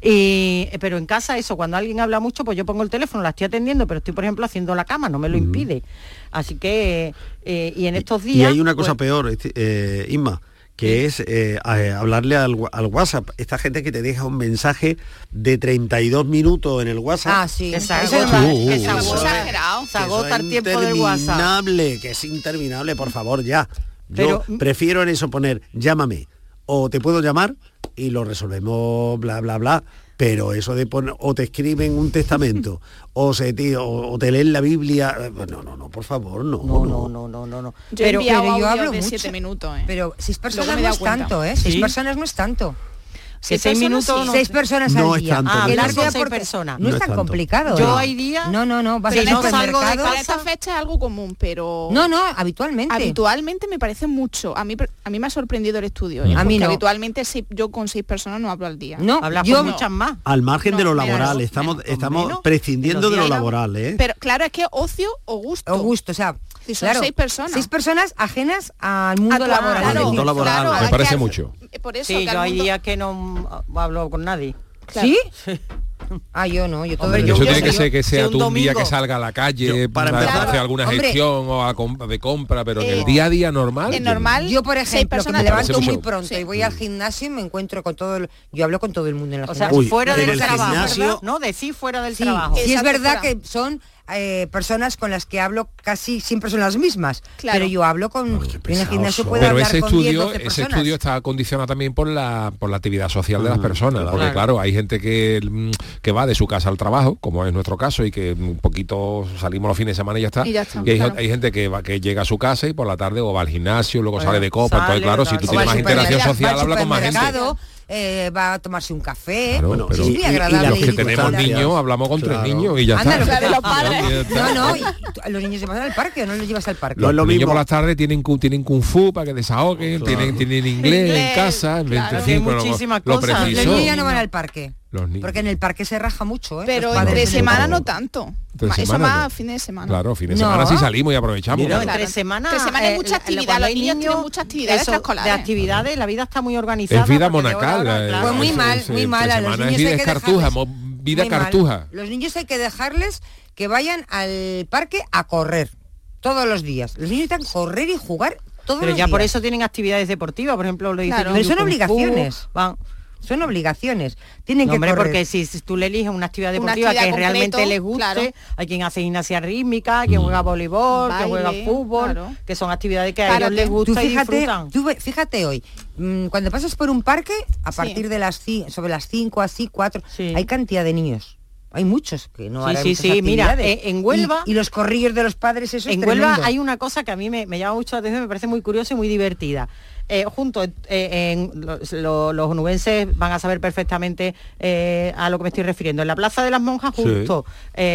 Y, eh, pero en casa eso, cuando alguien habla mucho, pues yo pongo el teléfono, la estoy atendiendo, pero estoy, por ejemplo, haciendo la cama, no me lo impide. Así que, eh, y en estos días... Y hay una cosa pues, peor, este, eh, Inma, que es eh, a- hablarle al, al WhatsApp. Esta gente que te deja un mensaje de 32 minutos en el WhatsApp. Ah, sí. Que se Eso agota, el tiempo del WhatsApp. interminable, que es interminable, por favor, ya. Yo Pero- prefiero en eso poner llámame o te puedo llamar y lo resolvemos bla bla bla. Pero eso de poner o te escriben un testamento o se te, o, o te leen la Biblia, eh, no, no, no, por favor, no. No, no, no, no, no, no. Yo Pero- pero yo hablo de mucho. siete minutos, ¿eh? Pero seis personas me he no es cuenta. tanto, ¿eh? Seis Sí. personas no es tanto. Seis personas minutos sí. no- Seis personas No al es día. tanto, Ah, con sea seis personas. No No es es tan tanto. complicado. Yo ¿eh? hay días No, no, no. Vas que al no salgo de casa. esta fecha es algo común, pero No, no, habitualmente. habitualmente me parece mucho. A mí a mí me ha sorprendido el estudio. ¿eh? A mí no. habitualmente yo con seis personas no hablo al día. No, Hablas yo con muchas más. Al margen de No, lo laboral, menos, estamos, menos, estamos menos. prescindiendo En de los lo laboral, ¿eh? Pero claro, es que ocio o gusto. o gusto, o sea, Si son claro, seis personas. Seis personas ajenas al mundo laboral. Al mundo laboral. claro, Me parece mucho. Por eso, Sí, yo hay mundo- días que no hablo con nadie. Claro. ¿Sí? Ah, yo no, yo todo Hombre, el Eso yo- tiene yo- que ser que sea un tú un día domingo- que salga a la calle Yo, para empezar- hacer alguna Hombre. gestión o a com- de compra, pero en Eh, el día a día normal. en yo- normal, Yo, por ejemplo, que personas me levanto muy pronto Sí. y voy al gimnasio y me encuentro con todo el... Yo hablo con todo el mundo en la O sea, Uy, fuera en del el trabajo. gimnasio- ¿verdad? No, decir fuera del Sí, trabajo. sí es verdad fuera. que son eh, personas con las que hablo casi siempre son las mismas. Claro. Pero yo hablo con... en el gimnasio puedo Pero hablar ese con 10, estudio, 12 ese personas. estudio está condicionado también por la por la actividad social de las personas, claro. porque Claro. hay gente que, mm, que va de su casa al trabajo, como es nuestro caso, y que un poquito salimos los fines de semana y ya está. Y ya está, hay, claro. hay gente que va, que llega a su casa y por la tarde o va al gimnasio, luego Bueno, sale de copa, entonces claro, si tú tienes más interacción social, habla con más gente. Eh, va a tomarse un café. Claro, Bueno, pero- y- muy y- y agradable. los que y tenemos niños hablamos con tres Claro. niños y ya Anda, está. lo que- de los padres. No, no, y los niños se van al parque o no los llevas al parque. No es lo Los niños mismo. por las tardes tienen, tienen kung fu para que desahoguen, Claro. tienen, tienen inglés, Inglés, en casa, en claro. 25, Hay pero lo- muchísimas lo cosas. Los preciso. niños ya no van al parque. Los niños. Porque en el parque se raja mucho, ¿eh? Pero entre semana no tanto. Eso semana más no. fin de semana. Claro, fin de No. semana sí salimos y aprovechamos. Mira, claro. entre semana, Entre semana hay eh, mucha actividad, los niños tienen muchas actividades eso, extraescolares. De actividades, la vida está muy organizada. Es vida monacal. hora, eh, claro. Pues muy mal, muy entre mal, a los niños vida hay que cartuja, vida Muy mal. cartuja. Los niños hay que dejarles que vayan al parque a correr todos los días. Los niños necesitan correr y jugar todos Pero los ya por días. eso tienen actividades deportivas, por ejemplo, lo dice Claro. Pero son obligaciones. van- Son obligaciones. Tienen No, que hombre, correr. porque si, si tú le eliges una actividad Una deportiva actividad que realmente les guste, claro. hay quien hace gimnasia rítmica, quien juega voleibol, que juega fútbol, claro. que son actividades que a ellos les gusta Tú y fíjate, disfrutan. tú ve- fíjate hoy, mm, cuando pasas por un parque, a Sí. partir de las sobre las 5, así, 4, Sí. hay cantidad de niños. Hay muchos que no Sí, harán sí, sí, mira, eh, en Huelva- Y, y los corrillos de los padres, eso es en Huelva tremendo. hay una cosa que a mí me, me llama mucho la atención, me parece muy curiosa y muy divertida. Eh, junto, eh, en, los, lo- los onubenses van a saber perfectamente eh, a lo que me estoy refiriendo. En la Plaza de las Monjas, Sí. justo,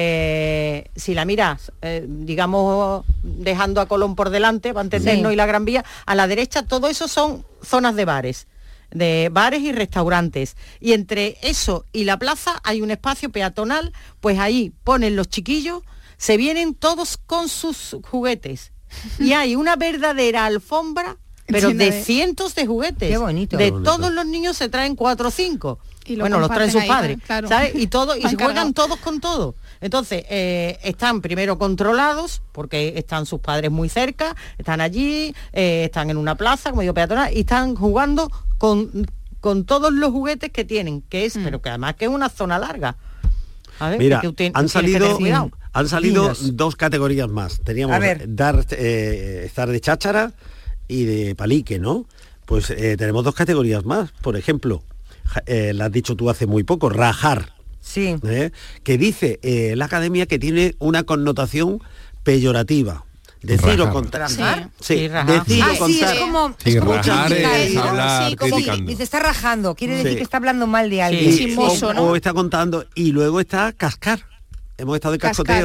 eh, si la miras, eh, digamos, dejando a Colón por delante, para entendernos, Sí. y la Gran Vía, a la derecha todo eso son zonas de bares de bares y restaurantes. Y entre eso y la plaza hay un espacio peatonal, pues ahí ponen los chiquillos, se vienen todos con sus juguetes. Y hay una verdadera alfombra, pero de cientos de juguetes. Qué bonito. De todos los niños se traen cuatro o cinco. Y lo bueno, los traen sus ahí, padres, claro. ¿sabes? Y todo, y juegan todos con todo. Entonces, eh, están primero controlados, porque están sus padres muy cerca, están allí, eh, están en una plaza, como digo, peatonal, y están jugando con, con todos los juguetes que tienen, que es, pero que además que es una zona larga. Mira, Que tú tien- han salido, han salido dos categorías más. Teníamos A ver. dar, eh, estar de cháchara y de palique, ¿no? Pues eh, tenemos dos categorías más. Por ejemplo, eh, la has dicho tú hace muy poco, rajar. Sí. ¿eh? Que dice eh, la academia que tiene una connotación peyorativa. Decir o Rajar. contar. ¿Rajar? Sí, Sí, decir Ah, o sí, contar. es como- Sí, es como rajar criticar, es ¿no? hablar Sí, como. Dice, está rajando, quiere decir Sí. que está hablando mal de alguien. Y- o, o está contando y luego está cascar. Hemos estado de Cascar.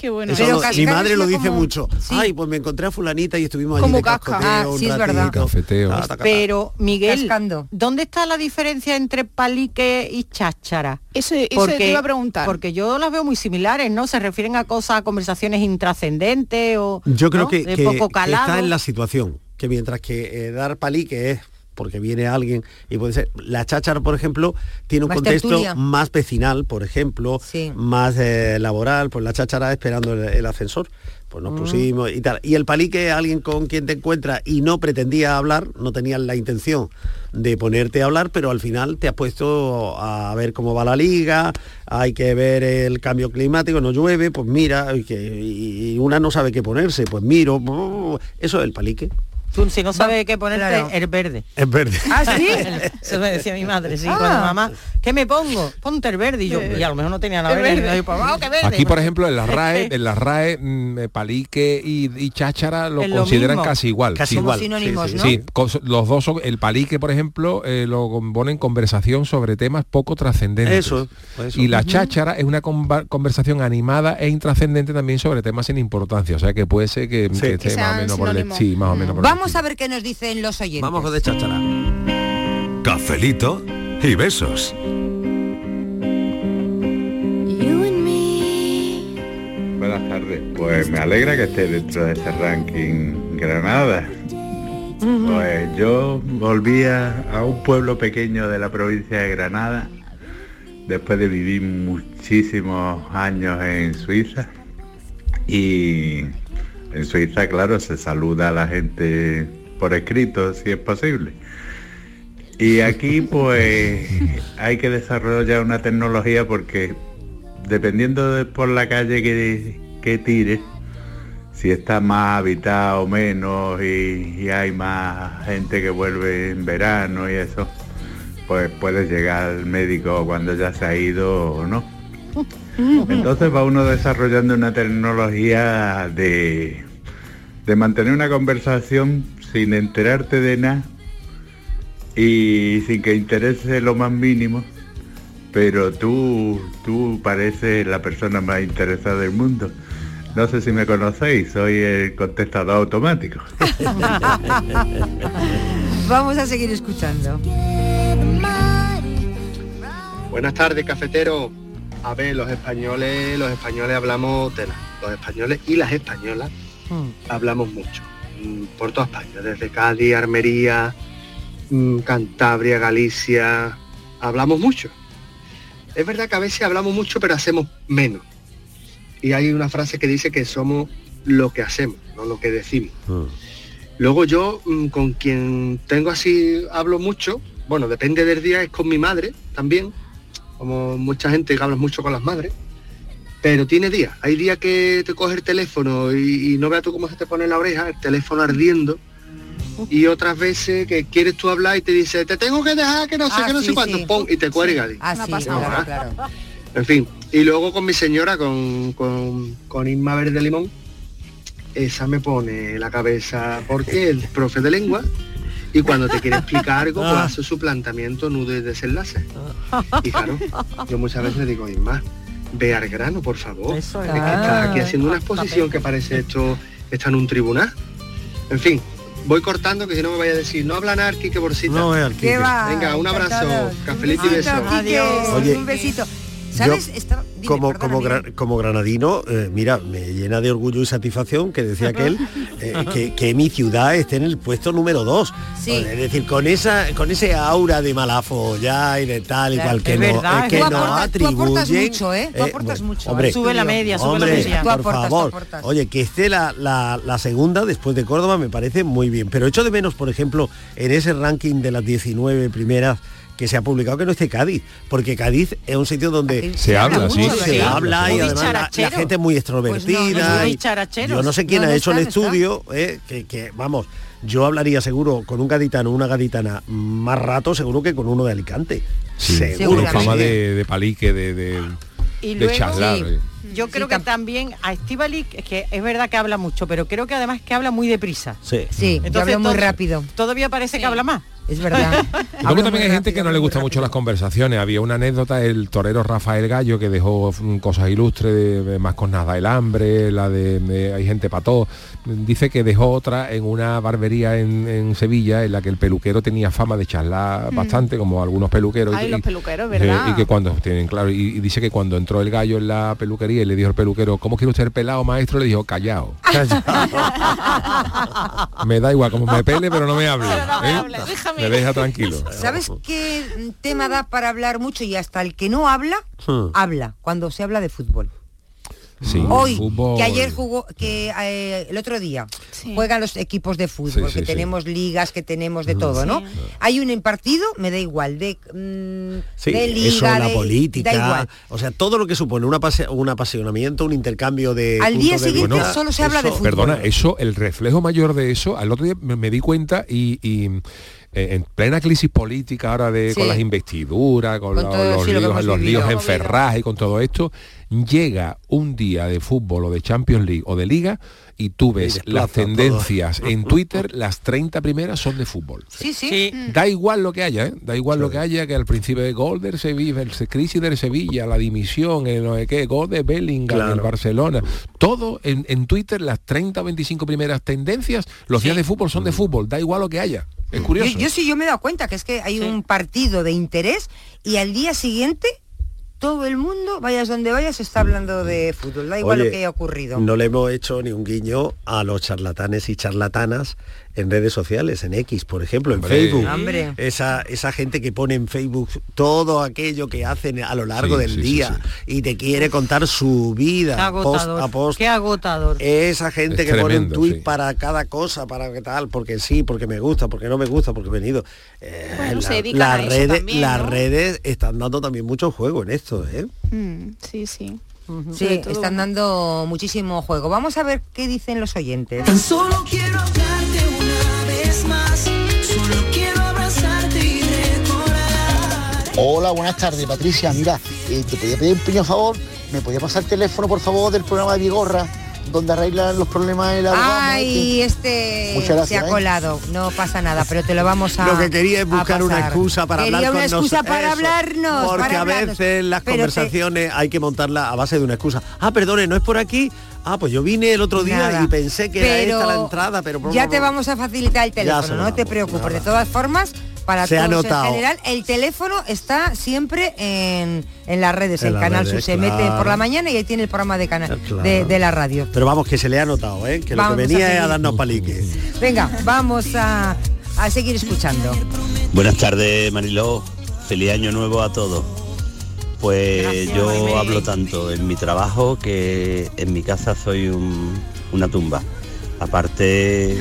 Qué bueno. Eso Pero mi madre lo dice como- mucho. sí. Ay, pues me encontré a fulanita y estuvimos allí Como de casca. cascoteo Ah, un sí, es verdad. Cafeteo. Pero, Miguel, Cascando. ¿dónde está la diferencia entre palique y cháchara? Eso, eso te iba a preguntar. Porque yo las veo muy similares, ¿no? Se refieren a cosas, a conversaciones intrascendentes o Yo creo ¿no? que, de que- poco que está en la situación, que mientras que eh, dar palique es porque viene alguien y puede ser la cháchara por ejemplo tiene un Más contexto tertulia. más vecinal por ejemplo más eh, laboral pues la cháchara esperando el, el ascensor pues nos Mm. pusimos y tal y el palique alguien con quien te encuentras y no pretendía hablar no tenías la intención de ponerte a hablar pero al final te has puesto a ver cómo va la liga hay que ver el cambio climático no llueve pues mira y, que- y una no sabe qué ponerse pues miro eso es el palique Tú, si no sabes qué ponerte, claro. el verde. es verde ¿Ah, sí? Eso me decía mi madre, sí, Ah. cuando mamá, ¿qué me pongo? Ponte el verde. Y yo, y a lo mejor no tenía nada El verde. verde. Y yo, pues, "Ah, qué verde". Aquí, por ejemplo, en la RAE, en la RAE, mm, eh, palique y, y cháchara lo consideran mismo. casi igual. Casi sí. igual. sinónimos, sí, ¿no? Sí, los dos son, el palique, por ejemplo, eh, lo componen conversación sobre temas poco trascendentes. Eso, eso. Y la cháchara es una conversación animada e intrascendente también sobre temas sin importancia. O sea que puede ser que, Sí. que Que esté más o menos por el, sí, más o menos por el Vamos a ver qué nos dicen los oyentes. vamos con de cháchara Cafelito y besos. Buenas tardes. Pues me alegra que esté dentro de este ranking Granada. Pues yo volvía a un pueblo pequeño de la provincia de Granada después de vivir muchísimos años en Suiza. Y en Suiza, claro, se saluda a la gente por escrito, si es posible. Y aquí pues hay que desarrollar una tecnología porque dependiendo de por la calle que, que si está más habitado o menos y, y hay más gente que vuelve en verano y eso, pues puedes llegar al médico cuando ya se ha ido o no. Entonces va uno desarrollando una tecnología de, de mantener una conversación sin enterarte de nada y sin que interese lo más mínimo, pero tú, tú pareces la persona más interesada del mundo. No sé si me conocéis, soy el contestador automático. Vamos a seguir escuchando. Buenas tardes, cafetero. A ver, los españoles, los españoles hablamos tela. Los españoles y las españolas hablamos mucho. mm, Por toda España, desde Cádiz, Armería, mm, Cantabria, Galicia. Hablamos mucho. Es verdad que a veces hablamos mucho, pero hacemos menos. Y hay una frase que dice que somos lo que hacemos, no lo que decimos. Luego yo mm, con quien tengo así, hablo mucho, bueno, depende del día, es con mi madre también, como mucha gente que habla mucho con las madres, pero tiene días. Hay días que te coge el teléfono y, y no veas tú cómo se te pone en la oreja, el teléfono ardiendo, y otras veces que quieres tú hablar y te dice, te tengo que dejar, que no sé, Ah, que no sí, sé cuánto, sí. y te cuelga. Ah, sí, claro, claro. En fin, y luego con mi señora, con, con, con Inma Verde Limón, esa me pone la cabeza porque el profe de lengua y cuando te quiere explicar algo, pues hace su planteamiento nudo y desenlace. Y claro, yo muchas veces le digo, Inma, ve al grano, por favor. Eso Es es. que está aquí Ah, haciendo una exposición que parece esto está en un tribunal. En fin, voy cortando que si no me vaya a decir, no habla Narqui que bolsita. No es Arqui. Venga, un abrazo, cafelito y beso. Oye, un besito. Como, como, como granadino, eh, mira, me llena de orgullo y satisfacción que decía aquel eh, que, que mi ciudad esté en el puesto número dos. Sí. Es decir, con esa, con ese aura de malafo ya y de tal y Claro, cual que no, verdad, eh, que atribuyen. mucho, ¿eh? Tú aportas mucho. Hombre, Sube la media, sube la hombre, media. Por aportas, favor. aportas. Oye, que esté la, la- la segunda después de Córdoba me parece muy bien. Pero echo de menos, por ejemplo, en ese ranking de las 19 primeras que se ha publicado que no esté Cádiz, porque Cádiz es un sitio donde Se habla, sí, se sí. habla y además la- gente es muy extrovertida. muy y- yo no sé quién No, ha hecho está, el estudio, eh, que, que, vamos, yo hablaría seguro con un gaditano una gaditana más rato seguro que con uno de Alicante. Sí, Seguro. con fama de, de palique, de, de, Y de luego, charlar. sí, eh. yo creo que también a Estivali, es que es verdad que habla mucho, pero creo que además que habla muy deprisa. Sí, Sí, yo hablo muy rápido. Todavía parece que habla más. Es verdad. Y luego también hay gente que no le gustan mucho las conversaciones. Había una anécdota, el torero Rafael Gallo, que dejó mm, cosas ilustres, de, de más con nada el hambre, la de, de hay gente para todo. Dice que dejó otra en una barbería en, en Sevilla, en la que el peluquero tenía fama de charlar Mm. bastante, como algunos peluqueros. Ay, y, los peluqueros, eh, ¿verdad? y que cuando tienen claro, y, y dice que cuando entró el gallo en la peluquería y le dijo el peluquero, ¿cómo quiere usted el pelado, maestro? Le dijo, callao. me da igual, como me pele, pero no me hable. ¿eh? Me deja tranquilo. ¿Sabes qué tema da para hablar mucho y hasta el que no habla, Hmm. habla cuando se habla de fútbol? Sí, Hoy, fútbol. que ayer jugó, que eh, el otro día juegan los equipos de fútbol, Sí, que tenemos ligas, que tenemos de todo, ¿no? Hay un en partido, me da igual, de, mm, Sí, de liga, eso, la de- política, da igual. o sea, todo lo que supone una pase- un apasionamiento, un intercambio de Al día puntos de siguiente vista, solo se habla de eso- fútbol. Perdona, eso, el reflejo mayor de eso, al otro día me, me di cuenta y, y, en plena crisis política ahora de Sí. con las investiduras, con, Con los, lo líos, los en Ferraz y con todo esto, llega un día de fútbol o de Champions League o de Liga y tú ves las tendencias en Twitter, las 30 primeras son de fútbol. Sí, sí. Da igual lo que haya, ¿eh? da igual lo que haya, que al principio de gol del Sevilla, el crisis del Sevilla, la dimisión, el no sé qué, gol de Bellingham, Claro. el Barcelona, todo en, en Twitter, las 30 o 25 primeras tendencias, los días de fútbol son de fútbol, da igual lo que haya. Es curioso. Yo, yo sí, yo me he dado cuenta que es que hay un partido de interés y al día siguiente todo el mundo, vayas donde vayas, está hablando de fútbol. Da igual Oye, lo que haya ocurrido. No le hemos hecho ni un guiño a los charlatanes y charlatanas en redes sociales, en X, por ejemplo, en Hombre. Facebook. Hombre. Esa, esa gente que pone en Facebook todo aquello que hacen a lo largo Sí, del sí, sí, día y te quiere contar su vida Qué post agotador. a post. Qué agotador. Esa gente Es que pone un tuit sí. para cada cosa, para qué tal, porque sí, porque me gusta, porque no me gusta, porque he venido. Eh, Bueno, se la- dedican las redes, también, las redes están dando también mucho juego en esto, ¿eh? Mm, sí, sí. Sí, están dando muchísimo juego. Vamos a ver qué dicen los oyentes. Solo quiero hablarte una vez más. Solo quiero abrazarte y recordar. Hola, buenas tardes, Patricia. Mira, eh, te podía pedir un pequeño favor. ¿Me podía pasar el teléfono, por favor, del programa de Vigorra, donde arreglan los problemas de la? Ay, este Muchas gracias, se ha ¿eh? colado. No pasa nada, pero te lo vamos a Lo que quería es buscar una excusa para Quería hablar una con excusa nos- para eso, hablarnos. Porque para a hablarnos. veces las Pero te- conversaciones hay que montarlas a base de una excusa. Ah, perdone, no es por aquí. Ah, pues yo vine el otro día Nada. y pensé que era esta la entrada, pero ya te vamos a facilitar el teléfono, no te preocupes. De todas formas, para Se ha todos notado. en general, el teléfono está siempre en, en las redes, En las Canal redes. Se mete por la mañana y ahí tiene el programa de, canal Claro. de, de la radio. Pero vamos, que se le ha notado, ¿eh? Que Vamos lo a que venía es a darnos palique. Venga, vamos a, a seguir escuchando. Buenas tardes, Mariló. Feliz año nuevo a todos. Pues yo hablo tanto en mi trabajo que en mi casa soy un- una tumba. Aparte,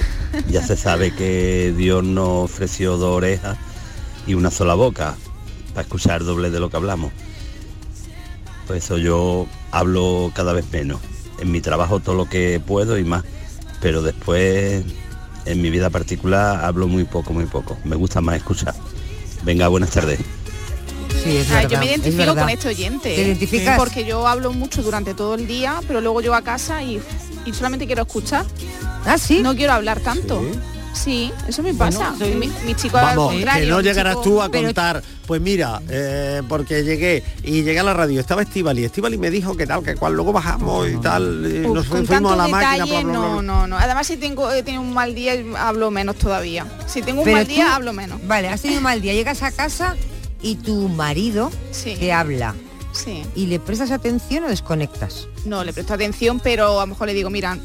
ya se sabe que Dios nos ofreció dos orejas y una sola boca para escuchar doble de lo que hablamos. Por eso yo hablo cada vez menos. En mi trabajo todo lo que puedo y más. Pero después, en mi vida particular, hablo muy poco, muy poco. Me gusta más escuchar. Venga, buenas tardes. Sí, es verdad, yo me identifico con este oyente. ¿Te ¿eh? identificas? Porque yo hablo mucho durante todo el día, pero luego llego a casa y, y solamente quiero escuchar. Ah, sí. No quiero hablar tanto. Sí, eso me pasa. Mi, mi chico al Vamos, contrario, que no llegarás chico- tú a Pero- contar, pues mira, eh, porque llegué y llegué a la radio, estaba Estivali, Estivali me dijo que tal, que cual, luego bajamos y tal, y Uf, nos con fuimos a la máquina, bla, bla, bla, no, no, no. Además, si tengo, he tenido un mal día, hablo menos todavía. Si tengo un Pero mal tú- día, hablo menos. Vale, has tenido un mal día, llegas a casa y tu marido te habla. Sí. y le prestas atención o desconectas. No, le presto atención, pero a lo mejor le digo, mira,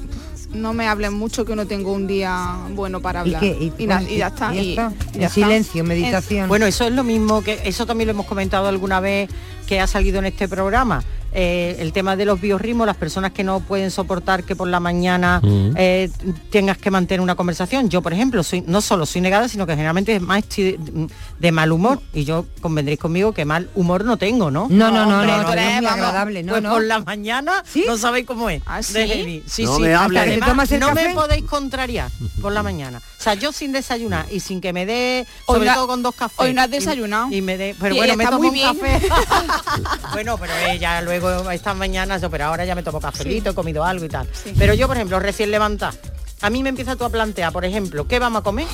no me hablen mucho que no tengo un día bueno para ¿Y hablar. qué? ¿Y pues, y ya está. y ya está? y ya está. silencio, meditación. Bueno, eso es lo mismo que eso también lo hemos comentado alguna vez que ha salido en este programa. Eh, el tema de los biorritmos, las personas que no pueden soportar que por la mañana Mm. eh, tengas que mantener una conversación. Yo, por ejemplo, soy no solo soy negada, sino que generalmente más estoy de, de mal humor. Y yo convendréis conmigo que mal humor no tengo, ¿no? No, no, no, hombre, no, eres muy vamos, agradable, no, pues no. por la mañana no sabéis cómo es. ¿sí? de heavy. Sí, No sí. me. Además, ¿Te tomas el no café? me podéis contrariar por la mañana. O sea, yo sin desayunar y sin que me dé, sobre no- todo con dos cafés. hoy no has y- desayunado. Y, me dé, pero Y bueno, me está tomo muy un bien. café. bueno, pero ella luego estas mañanas, yo, pero ahora ya me tomo cafelito, he comido algo y tal. Pero yo, por ejemplo, recién levantada, a mí me empieza tú a plantear, por ejemplo, ¿qué vamos a comer?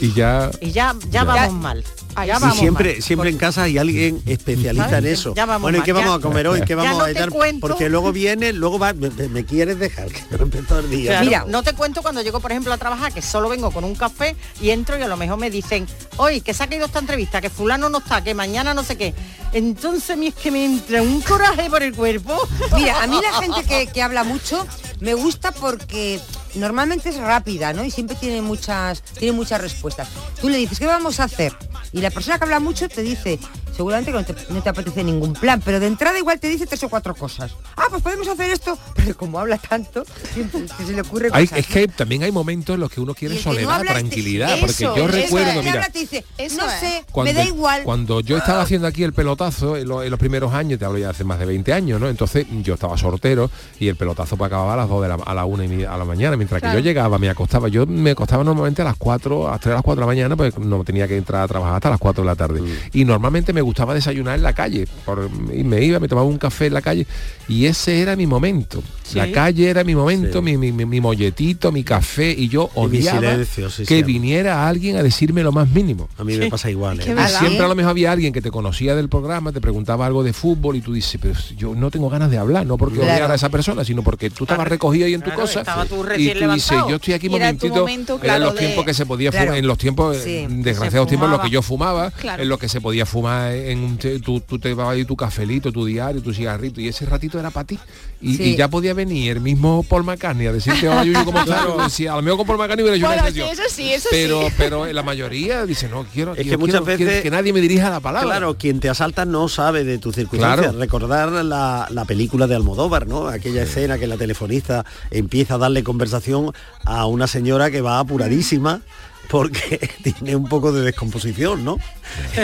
Y ya Y ya, ya vamos mal. Y siempre, mal. siempre en casa hay alguien especialista en eso. Ya vamos bueno, ¿y mal, qué ya- vamos a comer hoy? ¿Qué vamos no a cuento. Porque luego viene, luego va, me, me quieres dejar, que no empezó el día. Claro, no te cuento cuando llego, por ejemplo, a trabajar, que solo vengo con un café y entro y a lo mejor me dicen, hoy que se ha caído esta entrevista, que fulano no está, que mañana no sé qué. Entonces es que me entra un coraje por el cuerpo. Mira, a mí la gente que, que habla mucho me gusta porque normalmente es rápida, ¿no? Y siempre tiene muchas, tiene muchas respuestas. Tú le dices, ¿qué vamos a hacer? Y la persona que habla mucho te dice, seguramente que no te, no te apetece ningún plan, pero de entrada igual te dice tres o cuatro cosas. Ah, pues podemos hacer esto. Pero como habla tanto, se le ocurre Hay- cosas. es que también hay momentos en los que uno quiere no soledad, tranquilidad, eso, porque yo eso, recuerdo, mira, habla te dice, Eso no es. sé, cuando, me da igual. cuando yo estaba haciendo aquí el pelotazo en, lo- en los primeros años, te hablo ya hace más de 20 años, ¿no? Entonces yo estaba sortero y el pelotazo pues acababa a las 2 de la, a la 1 y media- a la mañana, mientras Claro. que yo llegaba, me acostaba, yo me acostaba normalmente a las 4, a las 3 a las 4 de la mañana, pues no tenía que entrar a trabajar hasta las 4 de la tarde. Y normalmente me gustaba desayunar en la calle, por- y me iba, me tomaba un café en la calle, y ese era mi momento. Sí. La calle era mi momento, mi, mi, mi- mi molletito, mi café, y yo Y mi odiaba silencio, sí, que viniera alguien a decirme lo más mínimo. A mí me pasa igual. ¿eh? Y siempre a lo mejor había alguien que te conocía del programa, te preguntaba algo de fútbol y tú dices, pero yo no tengo ganas de hablar, no porque Claro. odiara a esa persona, sino porque tú estabas recogido ahí en tu Claro, cosa estaba tú y tú dices, yo estoy aquí era momentito, momento, eran claro, los de- tiempos que se podía Claro. fumar, en los tiempos, Sí, eh, desgraciados tiempos en los que yo fumaba, Claro. en los que se podía fumar en un te- tú, tú te llevabas ahí tu cafelito, tu diario, tu cigarrito, y ese ratito era para ti. Y, Sí. y ya podía venir el mismo Paul McCartney a decirte, Yuyu, ¿cómo estás? Claro. Si a lo mejor con Paul McCartney hubiera una sí, sesión. eso sí, eso pero, sí. pero la mayoría dice, no, quiero, Es que quiero- muchas quiero- veces- que nadie me dirija la palabra. Claro, quien te asalta no sabe de tus circunstancias. Claro. Recordar la, la película de Almodóvar, ¿no? Aquella escena que la telefonista empieza a darle conversación a una señora que va apuradísima porque tiene un poco de descomposición, ¿no?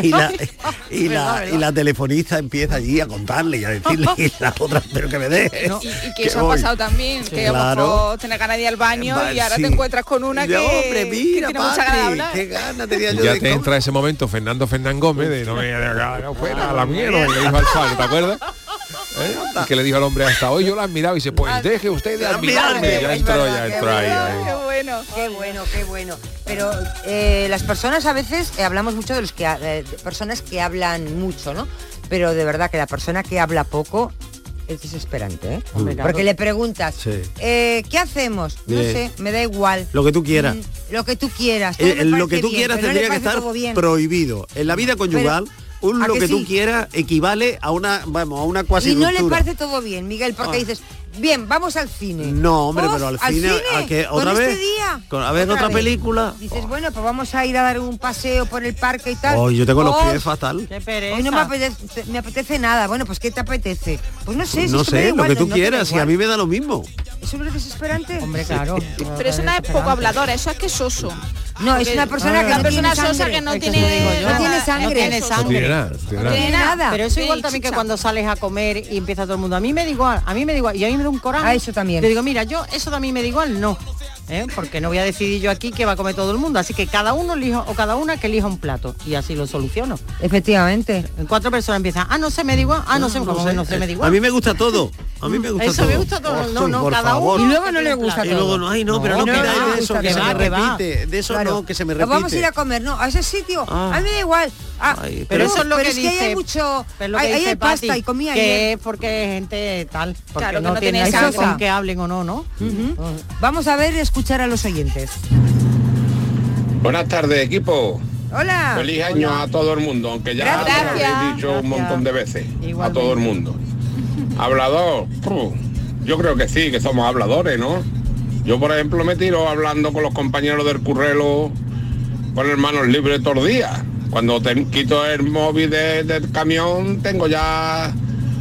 Y la, y la, y la telefonista empieza allí a contarle y a decirle y la otra, pero que me deje. Y, y que que eso ha voy". pasado también, que a lo Claro. mejor tener ganas de ir al baño Va, y ahora sí. te encuentras con una que, hombre, que mira, tiene mucha ganas de Patri, hablar. qué gana tenía Y yo ya de te entra ese momento Fernando Fernán Gómez de no me fuera a la mierda que le dijo al ¿te acuerdas? ¿Eh? Y que le dijo al hombre hasta hoy yo lo he admirado y dice pues deje usted de admirarme ya entró ya qué entró ahí. Qué bueno. Qué bueno, qué bueno. Pero eh, las personas a veces eh, hablamos mucho de los que ha- de personas que hablan mucho, ¿no? Pero de verdad que la persona que habla poco es desesperante, ¿eh? Hombre, claro. Porque le preguntas, Sí. eh, ¿qué hacemos? No Bien. sé, me da igual. Lo que tú quieras. Mm, Lo que tú quieras. Eh, lo que tú bien, quieras no tendría que estar prohibido. En la vida conyugal, un ¿a lo que que, tú quieras equivale a una, vamos, a una cuasi Y no le parece todo bien, Miguel, porque Ah. dices, bien, vamos al cine. No, hombre, pero al cine, ¿a qué? ¿Con ¿Otra este vez? día? Con- a ver, otra vez. película. Dices, bueno, pues vamos a ir a dar un paseo por el parque y tal. Hoy yo tengo los pies fatal. Qué pereza. Hoy no me apetece, me apetece nada. Bueno, pues ¿qué te apetece? Pues no sé, si no que sé, lo igual, que tú no quieras, y a mí me da lo mismo. ¿Eso no es desesperante? Hombre, claro. Pero eso no es poco habladora, eso es que soso. No, es una persona que una no persona tiene sosa sangre. que no que tiene, no sangre. No tiene No sangre. tiene nada, no tiene nada. Pero eso igual también que cuando sales a comer y empieza todo el mundo. A mí me da igual, a mí me da igual. Y a mí un coraje. A eso también. Te digo, mira, yo eso también me da igual, no. ¿eh? Porque no voy a decidir yo aquí qué va a comer todo el mundo. Así que cada uno elijo, o cada una que elija un plato. Y así lo soluciono. Efectivamente. En cuatro personas empiezan, ah, no sé, me da igual, ah, no que no sé, me da igual. A mí me gusta todo. A mí me gusta Eso todo. me gusta todo. No, no, por cada favor. uno. Y luego no le gusta Y todo. luego no, ay no, pero no, No, pidáis no, de no, eso, gusta que se todo. me Que va. repite. De eso Claro. no, que se me Nos repite. vamos a ir a comer, no, a ese sitio. Ah. A mí me da igual. Ah, Ay, Pero no, eso es lo pero que es que dice. ahí hay mucho. pero es lo que ahí dice hay pasta y comida que es porque gente tal, porque Claro, que no, no tiene con que hablen o no, ¿no? Ujú. Vamos a ver, escuchar a los oyentes. Buenas tardes, equipo. Hola. Feliz año a todo el mundo, aunque ya lo habéis dicho un montón de veces. A todo el mundo. Hablador, yo creo que sí, que somos habladores, ¿no? Yo, por ejemplo, me tiro hablando con los compañeros del currelo con las manos libres todos los días. Cuando te quito el móvil de- del camión, tengo ya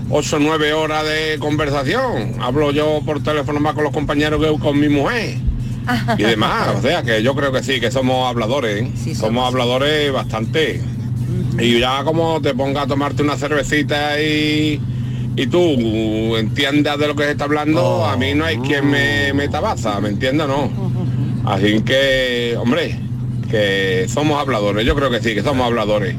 8 o 9 horas de conversación. Hablo yo por teléfono más con los compañeros que con mi mujer y demás. O sea que yo creo que sí, que somos habladores. ¿eh? somos habladores bastante. Y ya como te ponga a tomarte una cervecita y, y tú entiendas de lo que se está hablando, a mí no hay quien me meta baza, ¿me entiendes? No. Así que, hombre, que somos habladores, yo creo que sí, que somos habladores.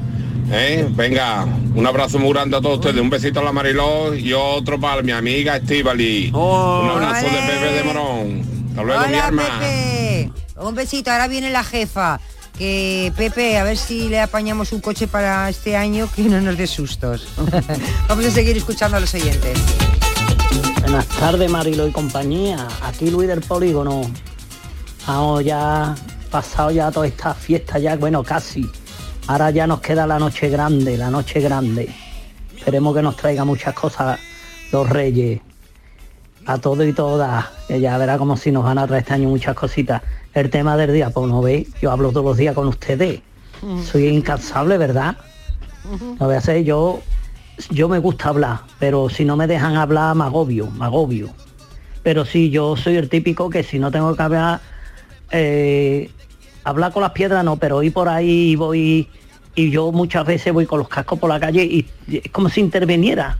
¿eh? Venga, un abrazo muy grande a todos ustedes, un besito a la Mariló y otro para mi amiga Estivali. un abrazo de Pepe de Morón. Hasta luego, mi Hola, arma. Pepe. Un besito, ahora viene la jefa. Que Pepe, a ver si le apañamos un coche para este año que no nos dé sustos. Vamos a seguir escuchando a los oyentes. Buenas tardes, Marilo y compañía. Aquí Luis del Polígono. Vamos ya, pasado ya toda esta fiesta ya, bueno, casi. Ahora ya nos queda la noche grande, la noche grande. Esperemos que nos traiga muchas cosas los reyes. A todo y todas. Ya verá como si nos van a traer este año muchas cositas. El tema del día, pues no veis, yo hablo todos los días con ustedes. Soy incansable, ¿verdad? No voy a ser yo, yo me gusta hablar, pero si no me dejan hablar me agobio, me agobio. Pero sí, yo soy el típico que si no tengo que hablar, eh, hablar con las piedras no, pero ir por ahí voy y yo muchas veces voy con los cascos por la calle y es como si interviniera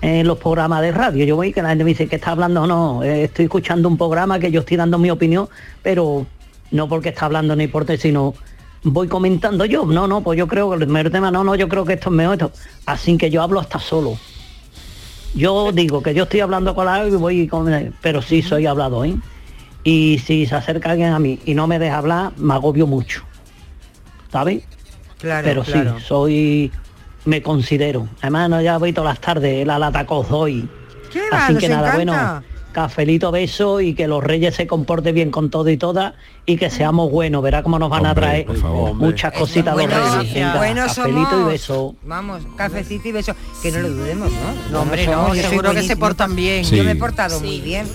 en los programas de radio. Yo voy que la gente me dice que está hablando, no, eh, estoy escuchando un programa que yo estoy dando mi opinión, pero no porque está hablando ni por sino voy comentando yo. No, no, pues yo creo que el mejor tema, no, no, yo creo que esto es mejor. Esto. Así que yo hablo hasta solo. Yo digo que yo estoy hablando con la y voy pero sí soy hablado, ¿eh? Y si se acerca alguien a mí y no me deja hablar, me agobio mucho. ¿Sabes? Claro, pero claro. sí, soy me considero. Además, no, ya voy todas las tardes, la lata que os doy. ¿Qué va? Así Nos que nada, encanta. bueno, cafelito, beso y que los reyes se comporten bien con todo y todas y que seamos buenos. Verá cómo nos van a traer muchas cositas los Bueno, reyes. Venga, cafelito y beso. Vamos, cafecito y beso. Que no lo dudemos, ¿no? No, hombre, no, yo seguro que se portan bien. Yo me he Sí. portado muy bien.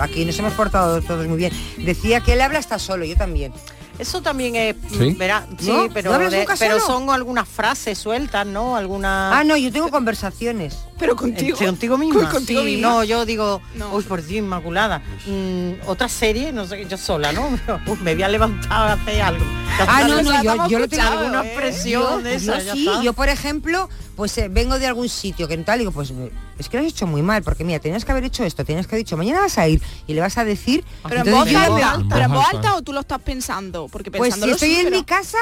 Aquí nos hemos portado todos muy bien. Decía que él habla hasta solo, yo también. Eso también es, ¿Sí? verá, sí, ¿No? pero, ¿No de- pero son algunas frases sueltas, ¿no? Algunas. Ah, no, yo tengo conversaciones. Pero contigo. contigo misma. Contigo sí, misma. No, yo digo, uy, por Dios, Inmaculada. mm, otra serie, no sé, yo sola, ¿no? Me voy a levantar a hacer algo. Ya Ah, no, no, yo, yo lo tengo escuchando alguna una expresión de esa, yo ya sí, está. yo por ejemplo, pues eh, vengo de algún sitio que tal, digo, pues eh, es que lo has hecho muy mal, porque mira, tenías que haber hecho esto, tenías que haber dicho, mañana vas a ir y le vas a decir. Pero en voz alta, pero en voz alta o tú lo estás pensando, porque Pues si estoy sí, en pero- mi casa,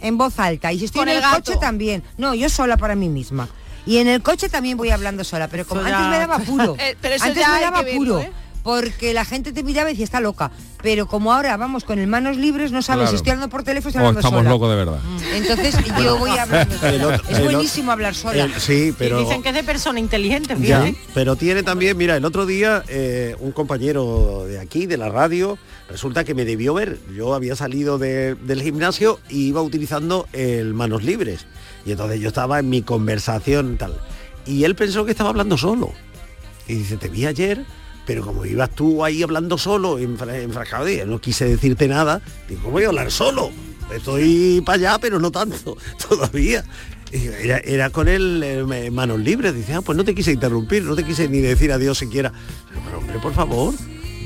en voz alta, y si estoy Con en el coche también. No, yo sola para mí misma. Y en el coche también voy hablando sola, pero como antes me daba puro. Eh, pero eso antes ya me daba puro. ¿eh? Porque la gente te miraba y decía, está loca. Pero como ahora vamos con el manos libres, no sabes Claro. si estoy hablando por teléfono O estamos sola. locos de verdad. Entonces yo voy hablando sola. El otro- es el buenísimo hablar sola. el- sí, pero... Y dicen que es de persona inteligente, Ya, pero tiene también, mira, el otro día eh, un compañero de aquí, de la radio, resulta que me debió ver. Yo había salido de- del gimnasio y iba utilizando el manos libres. Y entonces yo estaba en mi conversación tal. Y él pensó que estaba hablando solo. Y dice, te vi ayer, pero como ibas tú ahí hablando solo, enfra- enfrascado, y no quise decirte nada. Digo, ¿cómo voy a hablar solo? Estoy para allá, pero no tanto, todavía. Era, era con él eh, manos libres. Dice, ah, pues no te quise interrumpir, no te quise ni decir adiós siquiera. Pero hombre, por favor,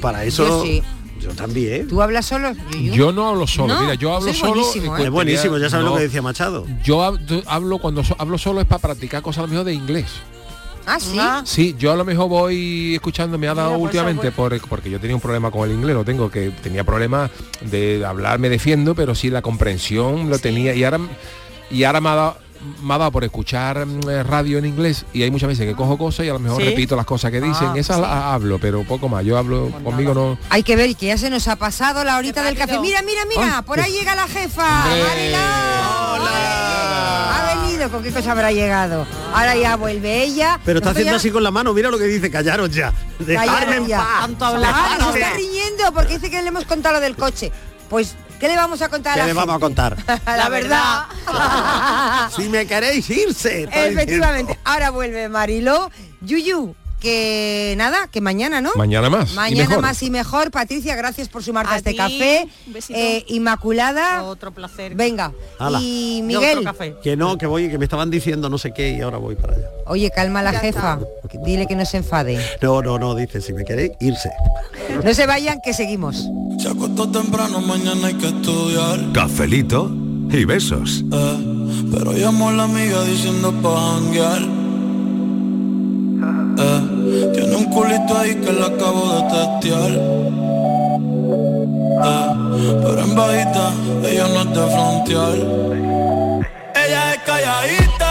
para eso... Yo sí. yo también. ¿Tú hablas solo? Yo no hablo solo, No, mira, yo hablo solo. buenísimo, ¿eh? Es buenísimo, ya sabes lo que decía Machado. Yo hab- yo hablo cuando so- hablo solo es para practicar cosas a lo mejor de inglés. Ah, sí. Sí, yo a lo mejor voy escuchando, me ha dado Mira, pues, últimamente por- porque yo tenía un problema con el inglés, lo tengo, que tenía problemas de hablar, me defiendo, pero sí la comprensión lo tenía y ahora y ahora me ha dado me ha dado por escuchar mm, eh, radio en inglés y hay muchas veces que cojo cosas y a lo mejor ¿Sí? repito las cosas que dicen, Ah, esas sí. las hablo, pero poco más. Yo hablo conmigo no. Hay que ver que ya se nos ha pasado la horita del café. Mira, mira, mira, Ay, por qué- ahí llega la jefa. Ha venido, ¿con qué cosa habrá llegado? Ahora ya vuelve ella. Pero está haciendo ya- así con la mano, mira lo que dice, callaros ya. En ya. paz. Ah, se está riñendo porque dice que le hemos contado lo del coche. Pues ¿Qué le vamos a contar a ¿Qué la le vamos a contar? La verdad. si me queréis irse. Efectivamente. Ahora vuelve Marilo. Yuyu, que nada, que mañana, ¿no? Mañana más y Mañana mejor. más y mejor. Patricia, gracias por sumarte a, este café. Eh, Inmaculada. Otro placer. Venga. Hala. Y Miguel. Que no, que voy, que me estaban diciendo no sé qué y ahora voy para allá. Oye, calma a la jefa. Dile que no se enfade. No, no, no, dice, si me queréis, irse. No se vayan, que seguimos. Se acostó temprano, mañana hay que estudiar. Cafelito y besos. Pero llamó a la amiga diciendo pa' janguear. Eh, tiene un culito ahí que la acabo de testear. Eh, pero en bajita, ella no es de frontear. Ella es calladita,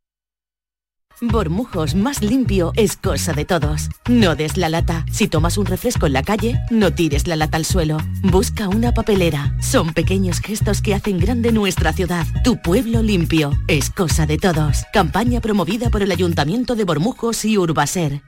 Bormujos más limpio es cosa de todos. No des la lata. Si tomas un refresco en la calle, no tires la lata al suelo. Busca una papelera. Son pequeños gestos que hacen grande nuestra ciudad. Tu pueblo limpio es cosa de todos. Campaña promovida por el Ayuntamiento de Bormujos y Urbaser.